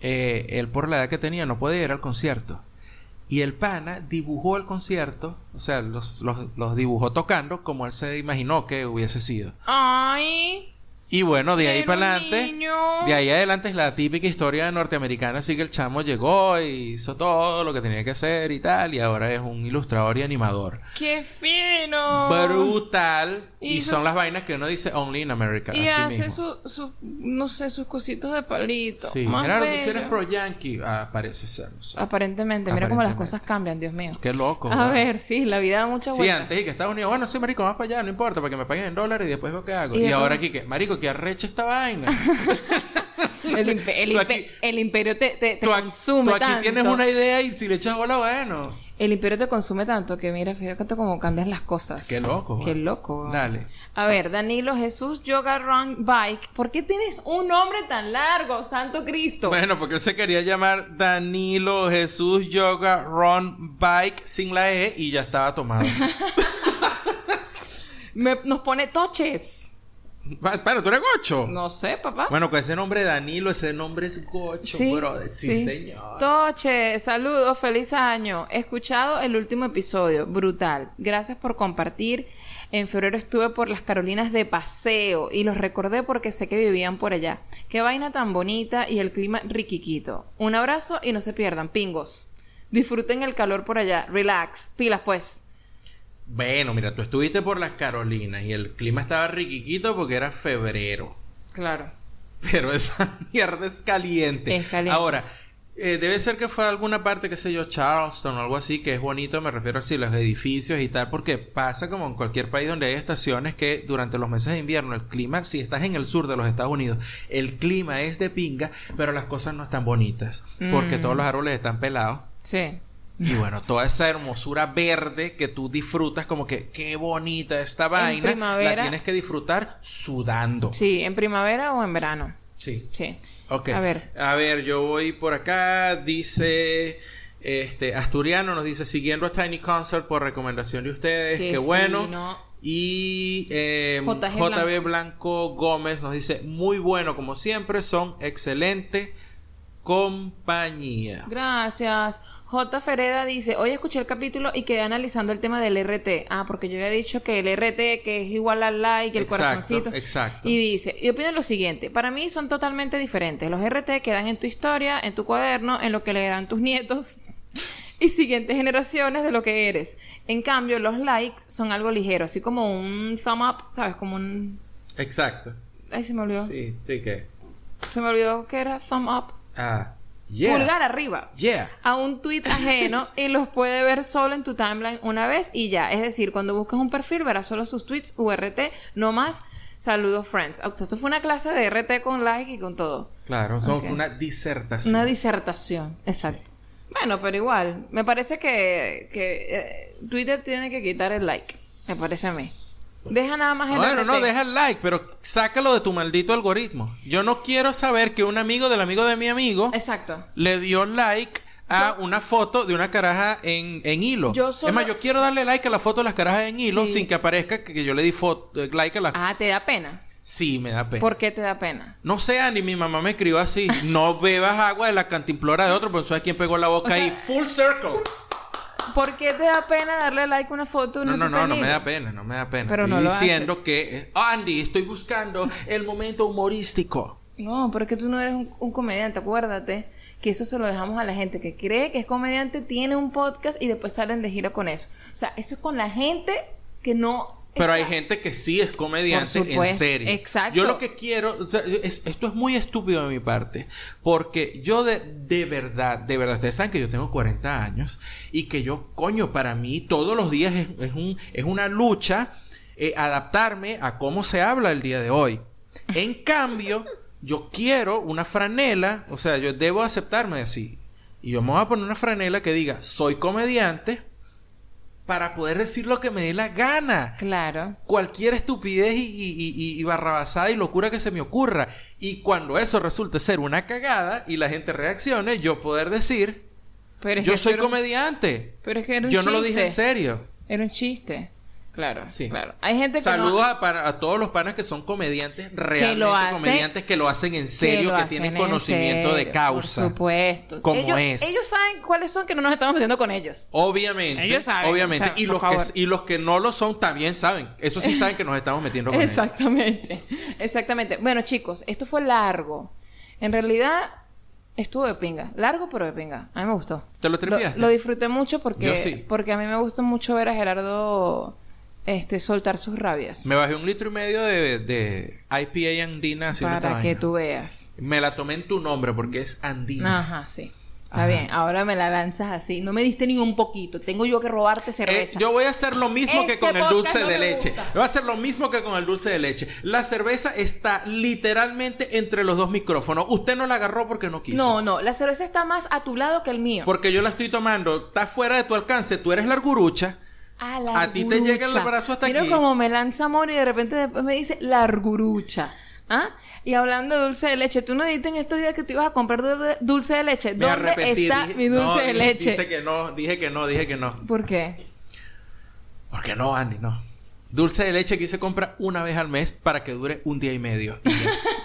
eh, él por la edad que tenía no podía ir al concierto. Y el pana dibujó el concierto, o sea, los, los, los dibujó tocando como él se imaginó que hubiese sido. Ay. Y bueno, de ahí para adelante, de ahí adelante es la típica historia norteamericana, así que el chamo llegó y hizo todo lo que tenía que hacer y tal, y ahora es un ilustrador y animador. ¡Qué fino! Brutal. Y, Y son sus- las vainas que uno dice only in America. Y así hace sus, su, no sé, sus cositos de palito. Sí, Más Gerardo, tú bello. si eres pro yankee. Ah, parece ser. no sé. Aparentemente, mira cómo las cosas cambian, Dios mío. Qué loco. A ¿verdad? ver, sí, la vida da mucha Sí, vuelta. antes y que Estados Unidos, bueno, sí, marico, más para allá, no importa, para que me paguen en dólares y después veo qué hago. Y Y, ahora aquí, que marico, que arrecha esta vaina. El, impe- el Tú impe- aquí- el imperio te, te, te tú, aquí- consume tú aquí tanto. tienes una idea y si le echas bola, bueno. El imperio te consume tanto que mira, fíjate cómo cambian las cosas. Qué loco. Qué ¿verdad? loco. Dale. A ver, Danilo Jesús Yoga Run Bike. ¿Por qué tienes un nombre tan largo, Santo Cristo? Bueno, porque él se quería llamar Danilo Jesús Yoga Run Bike sin la E y ya estaba tomado. Me- nos pone toches. Espera, ¿tú eres gocho? No sé, papá. Bueno, con ese nombre Danilo, ese nombre es gocho, Sí. Sí, sí. señor. Toche, saludos, feliz año. He escuchado el último episodio, brutal. Gracias por compartir. En febrero estuve por las Carolinas de paseo y los recordé porque sé que vivían por allá. Qué vaina tan bonita y el clima riquiquito. Un abrazo y no se pierdan, pingos. Disfruten el calor por allá. Relax. Pilas, pues. Bueno, mira, tú estuviste por las Carolinas y el clima estaba riquiquito porque era febrero. Claro. Pero esa mierda es caliente. Es caliente. Ahora, eh, debe ser que fue alguna parte, qué sé yo, Charleston o algo así, que es bonito, me refiero así, los edificios y tal, porque pasa como en cualquier país donde hay estaciones que durante los meses de invierno el clima, si estás en el sur de los Estados Unidos, el clima es de pinga, pero las cosas no están bonitas, porque Mm. todos los árboles están pelados. Sí. Y bueno, toda esa hermosura verde que tú disfrutas, como que qué bonita esta vaina, la tienes que disfrutar sudando. Sí, en primavera o en verano. Sí. Sí. Ok. A ver. A ver, yo voy por acá. Dice. Este, Asturiano nos dice, siguiendo a Tiny Concert por recomendación de ustedes, qué, bueno. fino. Y eh, JG JB Blanco. Gómez nos dice, muy bueno como siempre, son excelente compañía. Gracias. J. Fereda dice, hoy escuché el capítulo y quedé analizando el tema del RT. Ah, porque yo había dicho que el RT, que es igual al like, el Exacto, corazoncito. exacto. Y dice, y opino lo siguiente, para mí son totalmente diferentes. Los RT quedan en tu historia, en tu cuaderno, en lo que leerán tus nietos y siguientes generaciones de lo que eres. En cambio, los likes son algo ligero, así como un thumb up, ¿sabes? Como un... Exacto. Ay, se me olvidó. Sí, sí que. Se me olvidó que era thumb up. Ah, yeah. Pulgar arriba. Yeah. a un tweet ajeno y los puede ver solo en tu timeline una vez y ya. Es decir, cuando buscas un perfil verás solo sus tweets URT, no más. Saludos, friends. O sea, esto fue una clase de RT con like y con todo. Claro, son Ok. una disertación. Una disertación, exacto. Bueno, pero igual, me parece que, que eh, Twitter tiene que quitar el like, me parece a mí. Deja nada más el Bueno, no, deja el like, pero sácalo de tu maldito algoritmo. Yo no quiero saber que un amigo del amigo de mi amigo Exacto. le dio like a una foto de una caraja en, en hilo. Yo solo- Es más, yo quiero darle like a la foto de las carajas en hilo Sí. sin que aparezca que, que yo le di eh, like a la... Ah, te da pena. Sí, me da pena. ¿Por qué te da pena? No sé, ni mi mamá me escribió así. No bebas agua de la cantimplora de otro, porque sabes quién pegó la boca O sea- ahí. Full circle. ¿Por qué te da pena darle like a una foto No, no, no, no me da pena, no me da pena. Pero estoy no lo diciendo que, Andy, estoy buscando el momento humorístico. No, pero es que tú no eres un, un comediante, acuérdate que eso se lo dejamos a la gente que cree que es comediante, tiene un podcast y después salen de gira con eso. O sea, eso es con la gente que no... Pero hay gente que sí es comediante en serio. exacto. Yo lo que quiero, o sea, es- esto es muy estúpido de mi parte, porque yo de, de verdad, de verdad, ustedes saben que yo tengo 40 años y que yo, coño, para mí todos los días es, es un, es una lucha eh, adaptarme a cómo se habla el día de hoy. En cambio, yo quiero una franela, o sea, yo debo aceptarme así. Y yo me voy a poner una franela que diga, soy comediante, para poder decir lo que me dé la gana Claro. cualquier estupidez y, y- y- y barrabasada y locura que se me ocurra. Y cuando eso resulte ser una cagada y la gente reaccione, yo poder decir, Pero yo soy comediante. Pero es que era un Yo no lo dije en serio. Era un chiste. Claro, Sí. claro. Hay gente que Saludos no... a, para- a todos los panas que son comediantes, realmente lo hacen- comediantes, que lo hacen en que serio, lo que, tienen en conocimiento de causa. Por supuesto. Como ellos, es. Ellos saben cuáles son que no nos estamos metiendo con ellos. Obviamente, Ellos saben, obviamente. saben, y, los que, y los que no lo son también saben. Eso sí saben que nos estamos metiendo con ellos. Exactamente, exactamente. Bueno, chicos, esto fue largo. En realidad, estuvo de pinga. Largo, pero de pinga. A mí me gustó. ¿Te lo Lo, tripeaste? lo disfruté mucho porque, Yo sí. porque a mí me gusta mucho ver a Gerardo este, soltar sus rabias. Me bajé un litro y medio de, de IPA andina para que tú veas. Me la tomé en tu nombre porque es andina. Ajá, sí. Está Ajá. bien. Ahora me la lanzas así. No me diste ni un poquito. Tengo yo que robarte Eh, cerveza. yo voy a hacer lo mismo que Este con el podcast dulce no de leche. gusta. Voy a hacer lo mismo que con el dulce de leche. La cerveza está literalmente entre los dos micrófonos. Usted no la agarró porque no quiso. No, no. La cerveza está más a tu lado que el mío. Porque yo la estoy tomando. Está fuera de tu alcance. Tú eres la argurucha. A ti te llega el brazo hasta Mira aquí. como me lanza amor y de repente después me dice largurucha. ¿Ah? Y hablando de dulce de leche, tú no dijiste en estos días que tú ibas a comprar dul- dulce de leche. Me ¿Dónde arrepentí. está Dije- mi dulce no, de leche? Dice que no. Dije que no. Dije que no. ¿Por qué? Porque no, Andy, no. Dulce de leche que se compra una vez al mes para que dure un día y medio.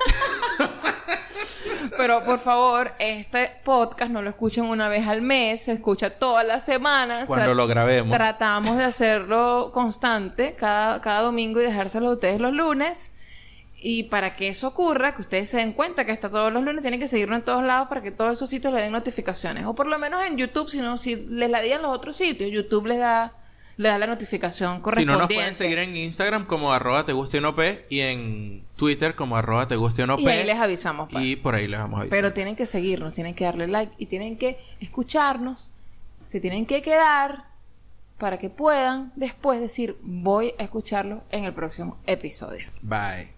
Pero por favor, este podcast no lo escuchen una vez al mes, se escucha todas las semanas. Cuando lo grabemos. Tratamos de hacerlo constante cada, cada domingo y dejárselo a ustedes los lunes. Y para que eso ocurra, que ustedes se den cuenta que hasta todos los lunes tienen que seguirnos en todos lados para que todos esos sitios le den notificaciones. O por lo menos en YouTube, si no, si les la digan los otros sitios, YouTube les da, les da la notificación Si correspondiente. no, nos pueden seguir en Instagram como arroba te guste no P y en Twitter como arroba te guste no Y P. ahí les avisamos. pues. Y por ahí les vamos a avisar. Pero tienen que seguirnos, tienen que darle like y tienen que escucharnos. Se tienen que quedar para que puedan después decir voy a escucharlo en el próximo episodio. Bye.